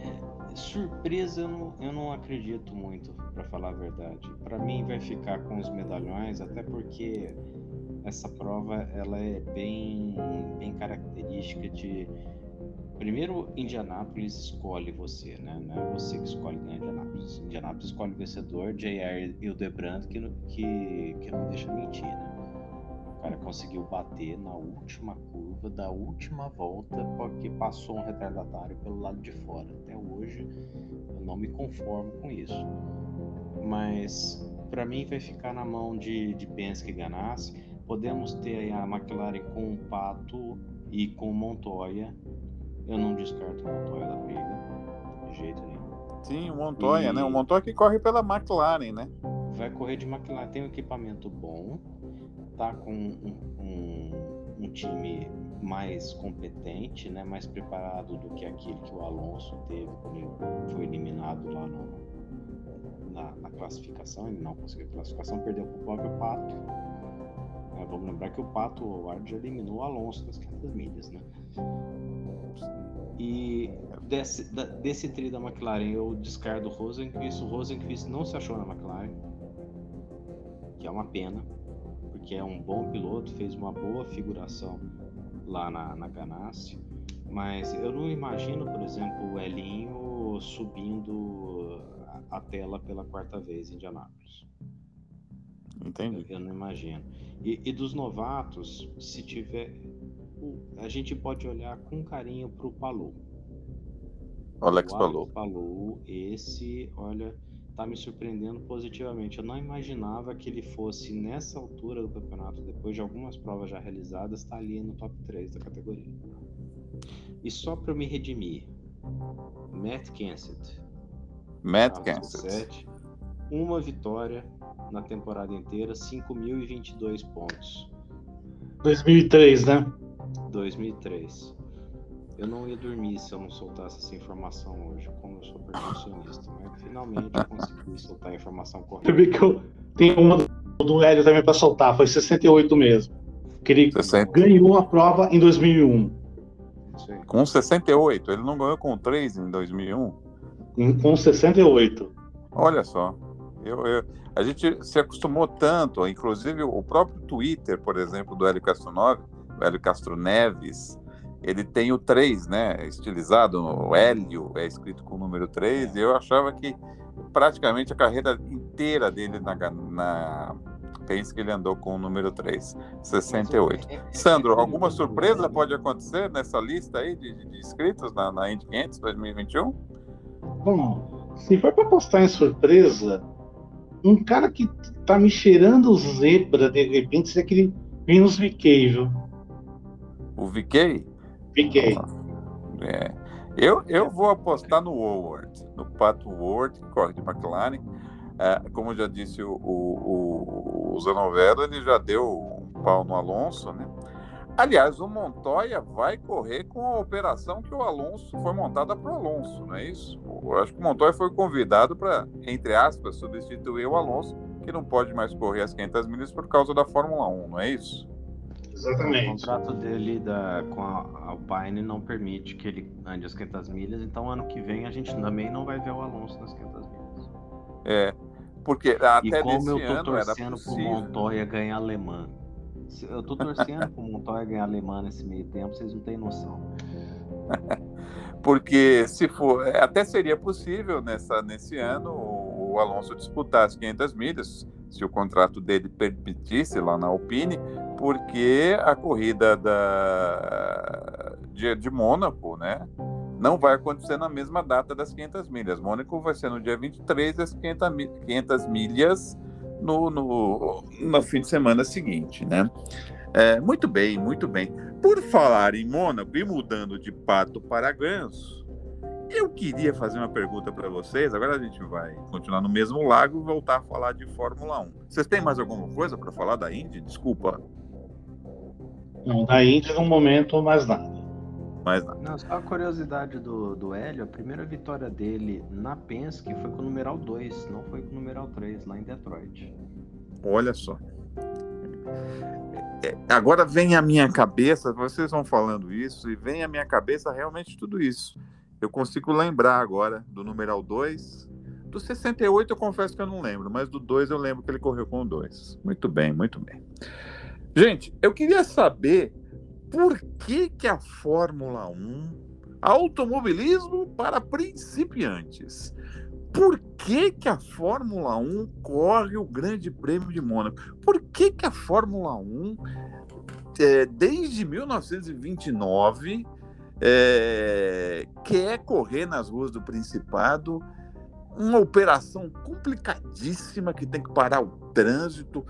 é, surpresa eu não, eu não acredito muito, para falar a verdade. Para mim vai ficar com os medalhões, até porque essa prova ela é bem, bem característica de Primeiro, Indianápolis escolhe você, né? Não é você que escolhe ganhar Indianápolis. Indianápolis escolhe o vencedor, JR Hildebrand, que, que, que não deixa mentir, né? O cara conseguiu bater na última curva da última volta porque passou um retardatário pelo lado de fora. Até hoje eu não me conformo com isso. Mas para mim vai ficar na mão de, de Penske Ganassi. Podemos ter a McLaren com o Pato e com o Montoya. Eu não descarto o Montoya da briga, de jeito nenhum. Sim, o Montoya, e... né? O Montoya que corre pela McLaren, né? Vai correr de McLaren, tem um equipamento bom tá com um, um, um, time mais competente, né, mais preparado do que aquele que o Alonso teve quando ele foi eliminado lá no, na, na, classificação. Ele não conseguiu a classificação, perdeu para o próprio Pato. É, vamos lembrar que o Pato Howard eliminou o Alonso das 500 milhas, né? E desse, da, desse da McLaren eu descardo o Rosenqvist. O Rosenqvist não se achou na McLaren, que é uma pena porque é um bom piloto, fez uma boa figuração lá na, na Ganassi, mas eu não imagino, por exemplo, o Elinho subindo a tela pela quarta vez em Indianápolis. Entendi. Eu, não imagino. E, e, dos novatos, se tiver. A gente pode olhar com carinho para o Palu. Alex Palu. Palu, esse, olha, está me surpreendendo positivamente. Eu não imaginava que ele fosse, nessa altura do campeonato, depois de algumas provas já realizadas, estar tá ali no top 3 da categoria. E só para eu me redimir, Matt Kenseth. Matt Kenseth. Uma vitória na temporada inteira, 5.022 pontos. 2003, né? 2003. Eu não ia dormir se eu não soltasse essa informação hoje, como eu sou perfeccionista. Mas finalmente eu consegui soltar a informação correta. Eu vi que eu tenho uma do Hélio também para soltar, foi 68 mesmo. Que ele 60. ganhou a prova em 2001. Com 68, ele não ganhou com 3 em 2001? Com 68. Olha só. Eu, eu, a gente se acostumou tanto, inclusive o próprio Twitter, por exemplo, do Hélio Castro, 9, Hélio Castro Neves, ele tem o 3, né? Estilizado, o Hélio é escrito com o número 3, e eu achava que praticamente a carreira inteira dele na, na Penske ele andou com o número 3, 68. É, é, Sandro, alguma surpresa pode acontecer nessa lista aí de, de inscritos na, na Indy 500 2021? Bom, se for para postar em surpresa, um cara que tá me cheirando zebra de repente é aquele VK, viu? O VK? VK. É. Eu, eu vou apostar no Howard, no Pato Ward, que corre de McLaren. É, como já disse o, o, o Zanovero, ele já deu um pau no Alonso, né? Aliás, o Montoya vai correr com a operação que o Alonso foi montada para o Alonso, não é isso? Eu acho que o Montoya foi convidado para, entre aspas, substituir o Alonso, que não pode mais correr as 500 milhas por causa da Fórmula 1, não é isso? Exatamente. O contrato dele da, com a Alpine não permite que ele ande as 500 milhas, então ano que vem a gente também não vai ver o Alonso nas 500 milhas. É, porque até e como eu tô torcendo pro Montoya ganhar alemã eu tô torcendo pro Montoya ganhar alemã nesse meio tempo, vocês não têm noção. Porque se for, é, até seria possível nessa, nesse ano o, Alonso disputar as 500 milhas, se o contrato dele permitisse lá na Alpine, porque a corrida da, de, de Mônaco, né? Não vai acontecer na mesma data das 500 milhas. Mônaco vai ser no dia 23 e as 500, 500 milhas no, no, no fim de semana seguinte, né? É, muito bem, muito bem. Por falar em Mônaco e mudando de pato para ganso, eu queria fazer uma pergunta para vocês. Agora a gente vai continuar no mesmo lago e voltar a falar de Fórmula 1. Vocês têm mais alguma coisa para falar da Indy? Desculpa. Não, da Indy no momento mais nada. Mais nada. Não, só a curiosidade do, do Hélio, a primeira vitória dele na Penske foi com o numeral 2, não foi com o numeral 3, lá em Detroit. Olha só. É, agora vem à minha cabeça, vocês vão falando isso, e vem à minha cabeça realmente tudo isso. Eu consigo lembrar agora do numeral 2. Do 68 eu confesso que eu não lembro, mas do 2 eu lembro que ele correu com o 2. Muito bem, muito bem. Gente, eu queria saber por que, que a Fórmula 1, automobilismo para principiantes, por que, que a Fórmula 1 corre o Grande Prêmio de Mônaco? Por que, que a Fórmula 1, é, desde 1929, é, quer correr nas ruas do Principado? Uma operação complicadíssima que tem que parar o trânsito,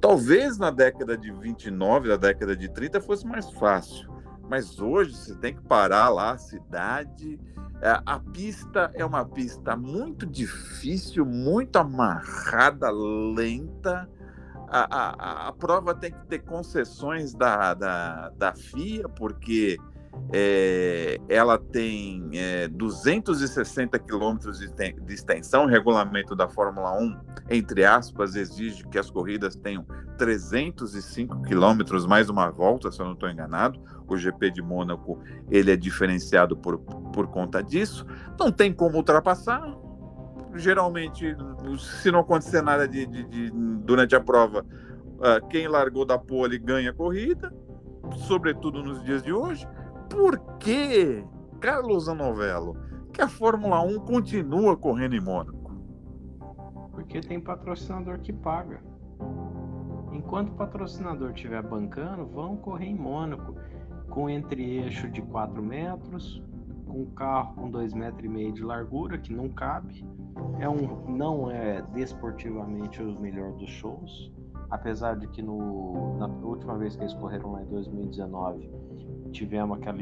Talvez na década de 29, na década de 30 fosse mais fácil, mas hoje você tem que parar lá a cidade. É, a pista é uma pista muito difícil, muito amarrada, lenta. A, a, a prova tem que ter concessões da, da, da FIA, porque é, ela tem é, 260 quilômetros de, extensão. O regulamento da Fórmula 1, entre aspas, exige que as corridas tenham 305 quilômetros mais uma volta, se eu não estou enganado. O GP de Mônaco ele é diferenciado por, por conta disso. Não tem como ultrapassar. Geralmente, se não acontecer nada de, de, de durante a prova, uh, quem largou da pole ganha a corrida, sobretudo nos dias de hoje por que, Carlos Anovello, que a Fórmula 1 continua correndo em Mônaco? Porque tem patrocinador que paga. Enquanto o patrocinador estiver bancando, vão correr em Mônaco com entre-eixo de 4 metros, com carro com 2,5 metros e meio de largura, que não cabe. É um, não é desportivamente o melhor dos shows, apesar de que no, na última vez que eles correram lá em 2019 tivemos aquela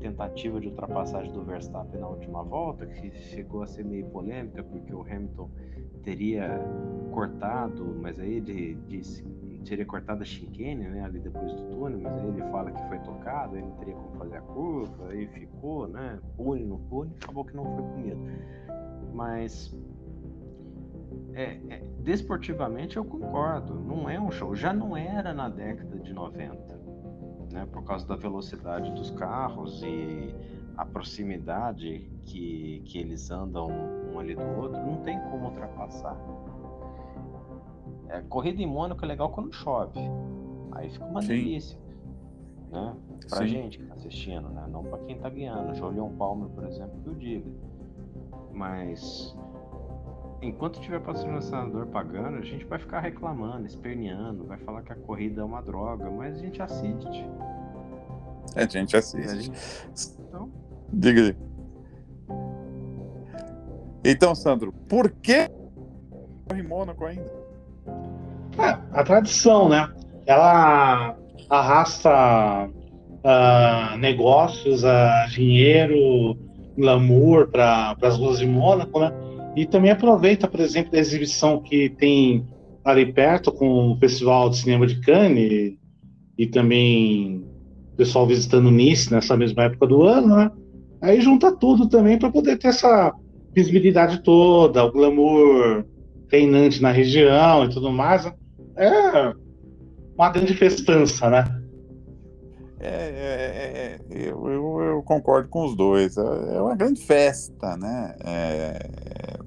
tentativa de ultrapassagem do Verstappen na última volta, que chegou a ser meio polêmica, porque o Hamilton teria cortado, mas aí ele disse teria cortado a chicane, né, ali depois do túnel, mas aí ele fala que foi tocado, ele não teria como fazer a curva, aí ficou, né, pune, no pune, acabou que não foi punido. Mas é, é, desportivamente eu concordo, não é um show, já não era na década de 90 né, por causa da velocidade dos carros e a proximidade que, que eles andam um ali do outro, não tem como ultrapassar. É, corrida em Mônaco é legal quando chove, aí fica uma Sim. delícia. Né? Pra Sim. gente que tá assistindo, né? não para quem tá guiando. Julian Palmer, por exemplo, que eu diga. Mas enquanto tiver patrocinador pagando, a gente vai ficar reclamando, esperneando, vai falar que a corrida é uma droga, mas a gente assiste. É, a gente assiste. A gente... Então... Diga aí. Então, Sandro, por que corre Mônaco ainda? É, a tradição, né? Ela arrasta uh, negócios, uh, dinheiro, glamour para as ruas de Mônaco, né? E também aproveita, por exemplo, a exibição que tem ali perto com o Festival de Cinema de Cannes e também o pessoal visitando Nice nessa mesma época do ano, né? Aí junta tudo também para poder ter essa visibilidade toda, o glamour reinante na região e tudo mais. Né? É uma grande festança, né? É, é, é, é eu, eu, eu, concordo com os dois. É, é uma grande festa, né? É,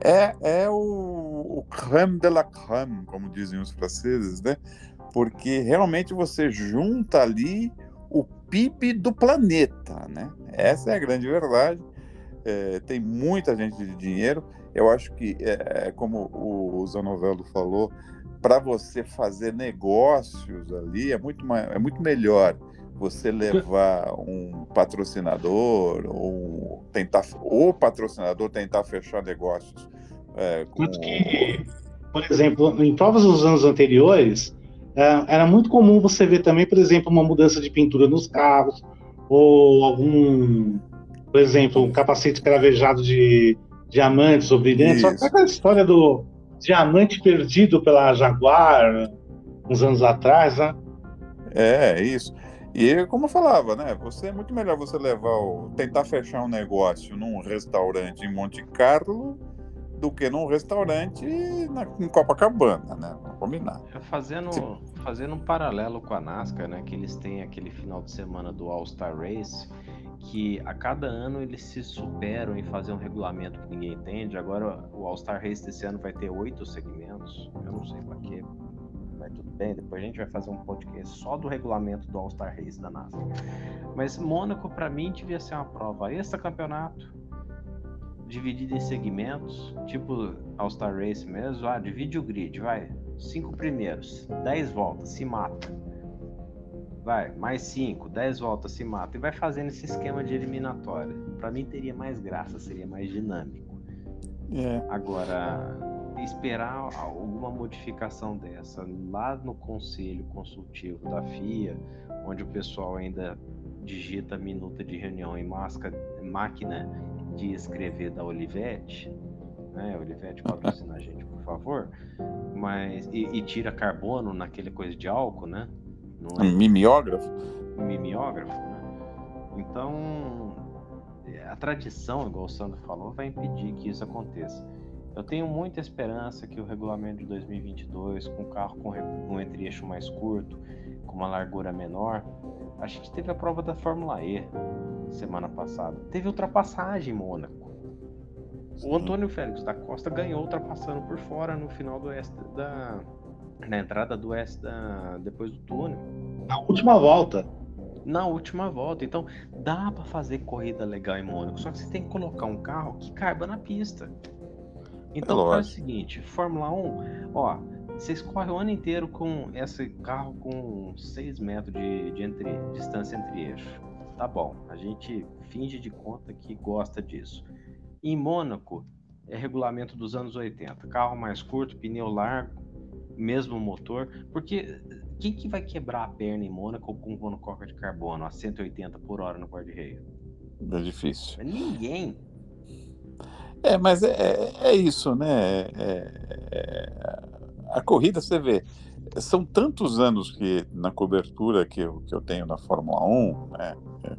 é, é o, o creme de la creme, como dizem os franceses, né? Porque realmente você junta ali o PIB do planeta, né? Essa é a grande verdade. É, tem muita gente de dinheiro. Eu acho que, é, como o Zanovello falou, para você fazer negócios ali é muito, é muito melhor você levar um patrocinador ou tentar o patrocinador tentar fechar negócios é, com... que, por exemplo, em provas dos anos anteriores é, era muito comum você ver também, por exemplo, uma mudança de pintura nos carros ou algum, por exemplo, um capacete cravejado de diamantes ou brilhantes. Só que aquela história do diamante perdido pela Jaguar uns anos atrás, né? É, isso. E como eu falava, né? Você é muito melhor você levar o, tentar fechar um negócio num restaurante em Monte Carlo do que num restaurante na, em Copacabana, né? Vamos combinar. É, fazendo, fazendo um paralelo com a NASCAR, né? Que eles têm aquele final de semana do All-Star Race, que a cada ano eles se superam em fazer um regulamento que ninguém entende. Agora o All-Star Race desse ano vai ter oito segmentos. Eu não sei para quê mas tudo bem, depois a gente vai fazer um podcast só do regulamento do All-Star Race da NASA. Mas Mônaco, para mim, devia ser uma prova extra campeonato, dividida em segmentos, tipo All-Star Race mesmo. Ah, divide o grid, vai. Cinco primeiros, dez voltas, se mata. Vai, mais cinco, dez voltas, se mata. E vai fazendo esse esquema de eliminatória. Para mim, teria mais graça, seria mais dinâmico. É. Agora, esperar alguma modificação dessa lá no conselho consultivo da FIA, onde o pessoal ainda digita minuta de reunião em máquina de escrever da Olivetti, né? Olivetti patrocina a gente, por favor, mas e, e, tira carbono naquele coisa de álcool, né? Não é? Mimeógrafo. Mimeógrafo, né? Então a tradição, igual o Sandro falou, vai impedir que isso aconteça. Eu tenho muita esperança que o regulamento de 2022, com carro com um entre-eixo mais curto, com uma largura menor, a gente teve a prova da Fórmula E semana passada. Teve ultrapassagem em Mônaco. O Antônio Félix da Costa ganhou ultrapassando por fora no final do da na entrada do S da depois do túnel. Na última volta. Na última volta. Então, dá para fazer corrida legal em Mônaco, só que você tem que colocar um carro que caiba na pista. Então é faz o seguinte, Fórmula 1, ó, vocês correm o ano inteiro com esse carro com 6 metros de, de entre, distância entre eixos. Tá bom, a gente finge de conta que gosta disso. Em Mônaco, é regulamento dos anos 80. Carro mais curto, pneu largo, mesmo motor, porque quem que vai quebrar a perna em Mônaco com monocoque de carbono a 180 por hora no guarda-reio? É difícil. Ninguém. É, mas é, é, é isso, né? É, é, a corrida, você vê, são tantos anos que na cobertura que eu, que eu tenho na Fórmula 1, né? É,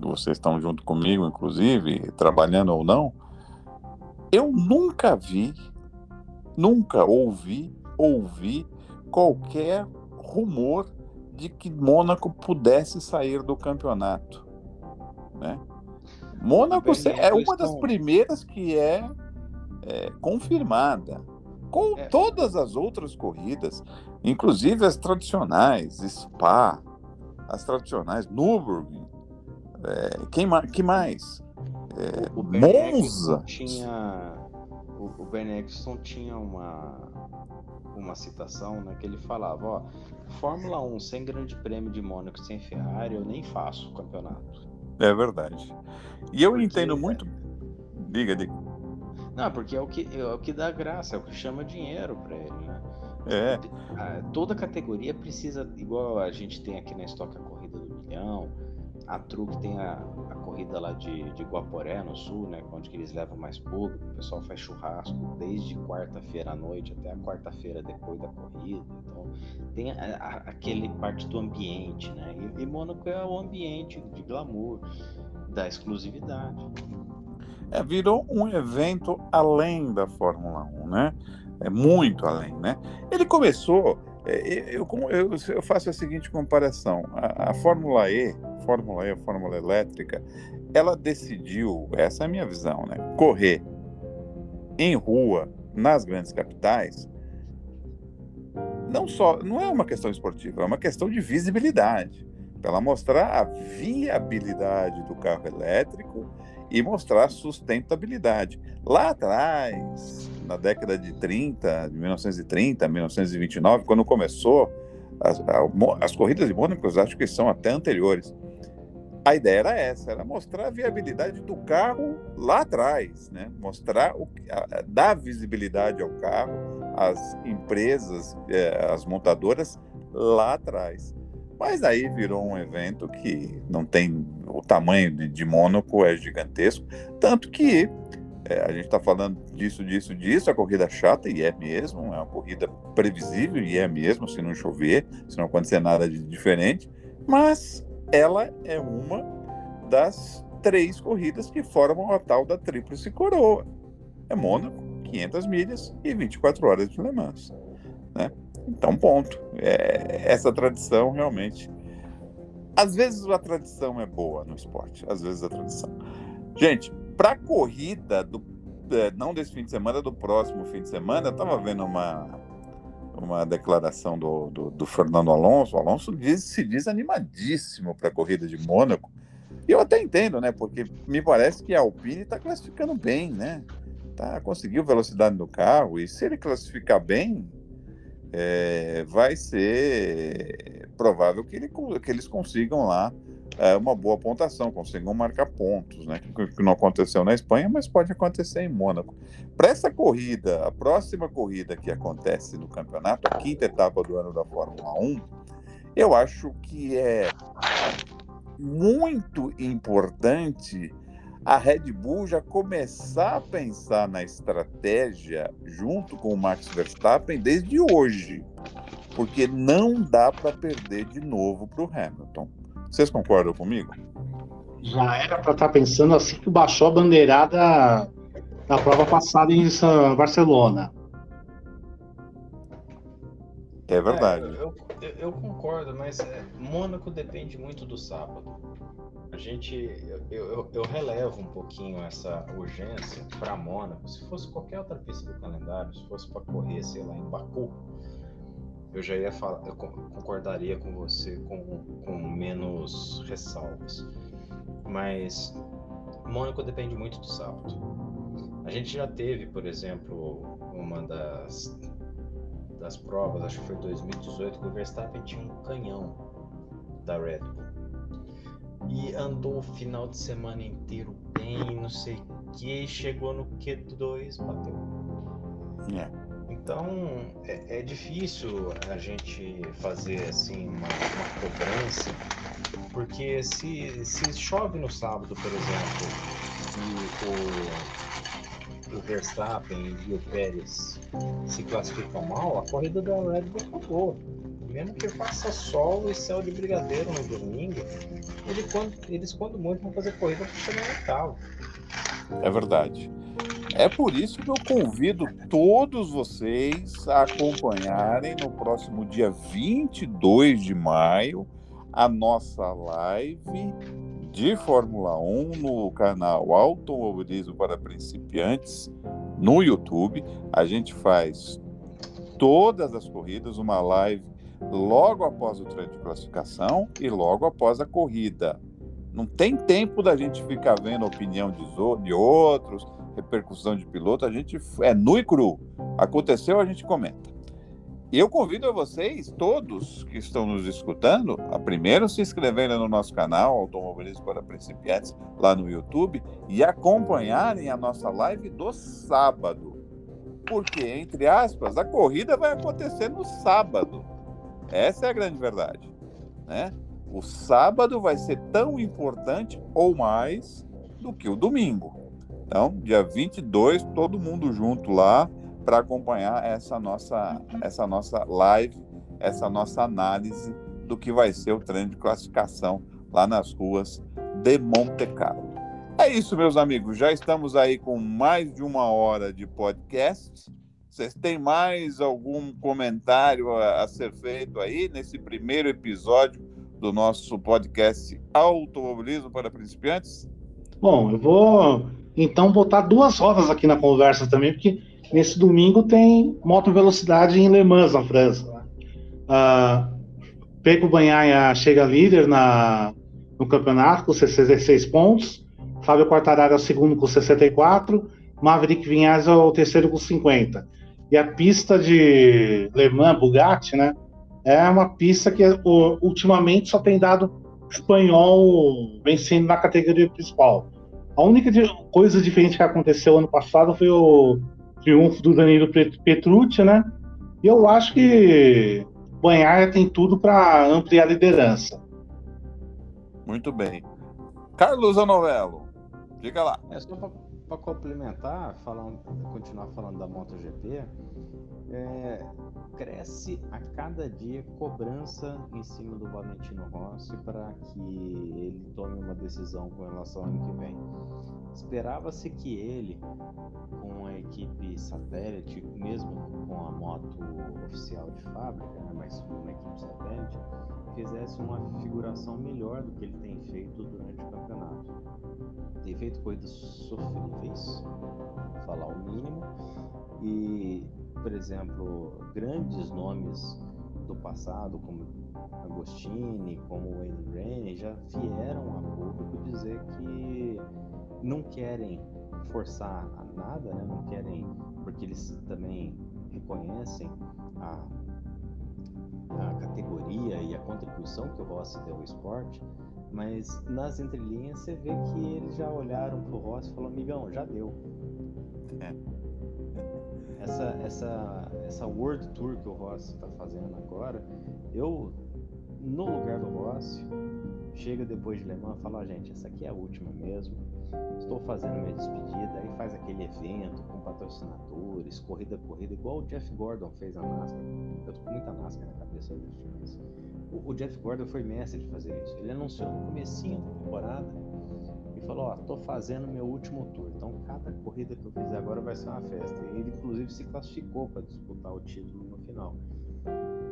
vocês estão junto comigo, inclusive, trabalhando ou não, eu nunca vi, nunca ouvi, ouvi qualquer rumor de que Mônaco pudesse sair do campeonato, né? Mônaco é uma das primeiras que é, é confirmada. Com é. todas as outras corridas, inclusive as tradicionais, Spa, as tradicionais, Nürburgring, é, quem que mais? É, o Monza. Tinha, o, o Ben tinha uma, uma citação né, que ele falava: ó, Fórmula 1 sem Grande Prêmio de Mônaco, sem Ferrari, eu nem faço o campeonato. É verdade. E eu porque, entendo muito. Diga, diga. Não, porque é o que, é o que dá graça, é o que chama dinheiro para ele, né? É. Ah, toda categoria precisa, igual a gente tem aqui na Estoque a Corrida do Milhão, a Truque tem a, a corrida lá de, de Guaporé, no sul, né? Onde que eles levam mais público, o pessoal faz churrasco desde quarta-feira à noite até a quarta-feira depois da corrida. Então, tem a, a, aquele parte do ambiente, né? E, e Mônaco é o ambiente de glamour, da exclusividade. É, virou um evento além da Fórmula 1, né? É muito além, né? Ele começou é, eu, eu, eu, faço a seguinte comparação: a, a, Fórmula E, Fórmula E, a Fórmula Elétrica, ela decidiu, essa é a minha visão, né? Correr em rua nas grandes capitais, não só, não é uma questão esportiva, é uma questão de visibilidade, para ela mostrar a viabilidade do carro elétrico e mostrar sustentabilidade. Lá atrás, na década de 30, de 1930, 1929, quando começou as, as corridas de Mônaco, acho que são até anteriores. A ideia era essa, era mostrar a viabilidade do carro lá atrás, né? Mostrar o, dar visibilidade ao carro, às empresas, eh, às montadoras lá atrás. Mas aí virou um evento que não tem o tamanho de, de Mônaco é gigantesco, tanto que é, a gente está falando disso, disso, disso, a corrida é chata, e é mesmo, é uma corrida previsível, e é mesmo, se não chover, se não acontecer nada de diferente, mas ela é uma das três corridas que formam a tal da Tríplice Coroa. É Mônaco, 500 milhas e 24 horas de Le Mans. Né? Então, ponto. É, essa tradição realmente. Às vezes a tradição é boa no esporte, às vezes a tradição. Gente, para corrida, do, é, não desse fim de semana, do próximo fim de semana, eu estava vendo uma, uma declaração do, do, do, Fernando Alonso. O Alonso diz, se diz animadíssimo para a corrida de Mônaco. E eu até entendo, né? Porque me parece que a Alpine está classificando bem, né? Tá, conseguiu velocidade no carro, e se ele classificar bem, é, vai ser provável que, ele, que eles consigam lá é, uma boa pontuação, consigam marcar pontos, né? Que, que não aconteceu na Espanha, mas pode acontecer em Mônaco. Para essa corrida, a próxima corrida que acontece no campeonato, a quinta etapa do ano da Fórmula 1, eu acho que é muito importante a Red Bull já começar a pensar na estratégia junto com o Max Verstappen desde hoje, porque não dá para perder de novo para o Hamilton. Vocês concordam comigo? Já era para estar tá pensando assim que baixou a bandeirada da prova passada em Barcelona. É verdade. É, eu, eu, eu, concordo, mas é, Mônaco depende muito do sábado a gente eu, eu, eu, relevo um pouquinho essa urgência para Mônaco. Se fosse qualquer outra pista do calendário, se fosse para correr, sei lá, em Baku, eu já ia falar, eu concordaria com você com, com menos ressalvas. Mas Mônaco depende muito do sábado. A gente já teve, por exemplo, uma das das provas, acho que foi 2018, que o Verstappen tinha um canhão da Red Bull e andou o final de semana inteiro bem, não sei o que, chegou no Q2, bateu. É. Então é, é, difícil a gente fazer assim uma, uma, cobrança, porque se, se chove no sábado, por exemplo, e o, o Verstappen e o Pérez se classificam mal, a corrida da Red Bull acabou. Mesmo que faça sol e céu de brigadeiro no domingo, ele, quando, eles quando muito vão fazer corrida para chegar no. É verdade. É por isso que eu convido todos vocês a acompanharem no próximo dia 22 de maio a nossa live de Fórmula 1 no canal Automobilismo para Principiantes no YouTube. A gente faz todas as corridas, uma live logo após o treino de classificação e logo após a corrida. Não tem tempo da gente ficar vendo a opinião de outros, repercussão de piloto, a gente é nu e cru. Aconteceu, a gente comenta. E eu convido a vocês, todos que estão nos escutando, a primeiro se inscreverem no nosso canal Automobilismo para Principiantes lá no YouTube e acompanharem a nossa live do sábado. Porque, entre aspas, a corrida vai acontecer no sábado. Essa é a grande verdade. Né? O sábado vai ser tão importante ou mais do que o domingo. Então, dia 22, todo mundo junto lá para acompanhar essa nossa, essa nossa live, essa nossa análise do que vai ser o treino de classificação lá nas ruas de Monte Carlo. É isso, meus amigos. Já estamos aí com mais de uma hora de podcast. Vocês têm mais algum comentário a, a ser feito aí nesse primeiro episódio do nosso podcast Automobilismo para Principiantes? Bom, eu vou então, botar duas rodas aqui na conversa também, porque nesse domingo tem moto velocidade em Le Mans, na França. Uh, Peco Banhaia chega líder na, no campeonato com 66 pontos. Fábio Quartararo é o segundo com 64. Maverick Vinhas é o terceiro com 50. E a pista de Le Mans, Bugatti, né? É uma pista que ultimamente só tem dado espanhol vencendo na categoria principal. A única coisa diferente que aconteceu ano passado foi o triunfo do Danilo Petrucci, né? E eu acho que Banhaia tem tudo para ampliar a liderança. Muito bem. Carlos Anovello, diga lá. É só para complementar, falando, continuar falando da MotoGP, é, cresce a cada dia cobrança em cima do Valentino Rossi para que ele tome uma decisão com relação ao ano que vem. Esperava-se que ele, com a equipe satélite, mesmo com a moto oficial de fábrica, né, mas uma equipe satélite, fizesse uma figuração melhor do que ele tem feito durante o campeonato. Feito coisas sofríveis, falar o mínimo, e por exemplo, grandes nomes do passado, como Agostini, como Wayne Rainey, já vieram a público dizer que não querem forçar a nada, né? não querem, porque eles também reconhecem a, a categoria e a contribuição que o Rossi deu ao esporte, mas nas entrelinhas você vê que eles já olharam para o Rossi e falaram, amigão, já deu. É essa, essa, essa World Tour que o Rossi está fazendo agora, eu, no lugar do Rossi, chega depois de Le Mans e fala, gente, essa aqui é a última mesmo, estou fazendo minha despedida, aí faz aquele evento com patrocinadores, corrida corrida, igual o Jeff Gordon fez na NASCAR. Eu tô com muita NASCAR na cabeça hoje, mas o, Jeff Gordon foi mestre de fazer isso. Ele anunciou no comecinho da temporada e falou: Ó, tô fazendo meu último tour, então cada corrida que eu fizer agora vai ser uma festa. Ele, inclusive, se classificou para disputar o título no final.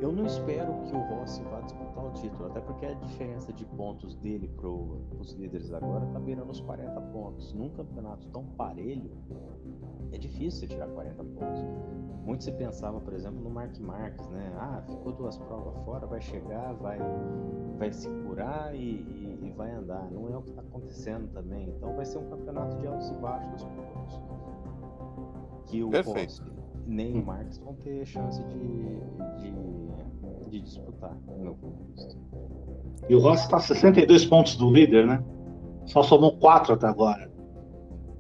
Eu não espero que o Rossi vá disputar o título, até porque a diferença de pontos dele para os líderes agora tá beirando os 40 pontos. Num campeonato tão parelho, é difícil tirar 40 pontos. Muito se pensava, por exemplo, no Mark Marques, né? Ah, ficou duas provas fora, vai chegar, vai, vai se curar e, e, e vai andar. Não é o que está acontecendo também. Então vai ser um campeonato de altos e baixos dos pontos. Que o Rossi nem o Marques vão ter chance de, de, de disputar, no meu ponto de vista. E o Rossi está a 62 pontos do líder, né? Só somou 4 até agora.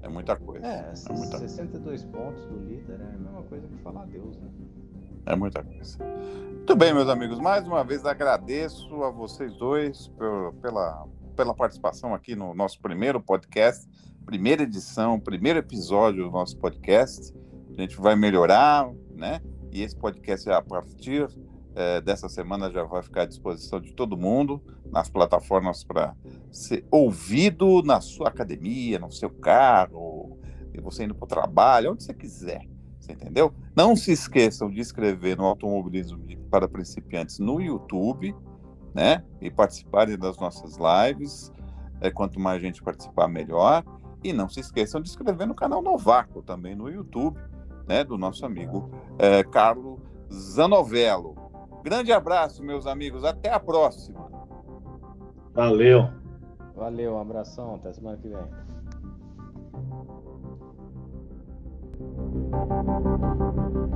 É muita coisa. É, é muita... 62 pontos do líder é a mesma coisa que falar Deus, né? É muita coisa. Muito bem, meus amigos. Mais uma vez agradeço a vocês dois por, pela, pela participação aqui no nosso primeiro podcast, primeira edição, primeiro episódio do nosso podcast. A gente vai melhorar, né? E esse podcast, a partir é, dessa semana, já vai ficar à disposição de todo mundo nas plataformas para ser ouvido na sua academia, no seu carro, você indo para o trabalho, onde você quiser. Você entendeu? Não se esqueçam de inscrever no Automobilismo para Principiantes no YouTube, né? E participarem das nossas lives. É, quanto mais gente participar, melhor. E não se esqueçam de inscrever no canal Novaco, também no YouTube, né? Do nosso amigo é, Carlos Zanovello. Grande abraço, meus amigos. Até a próxima. Valeu. Valeu, um abração. Até semana que vem. Thank you.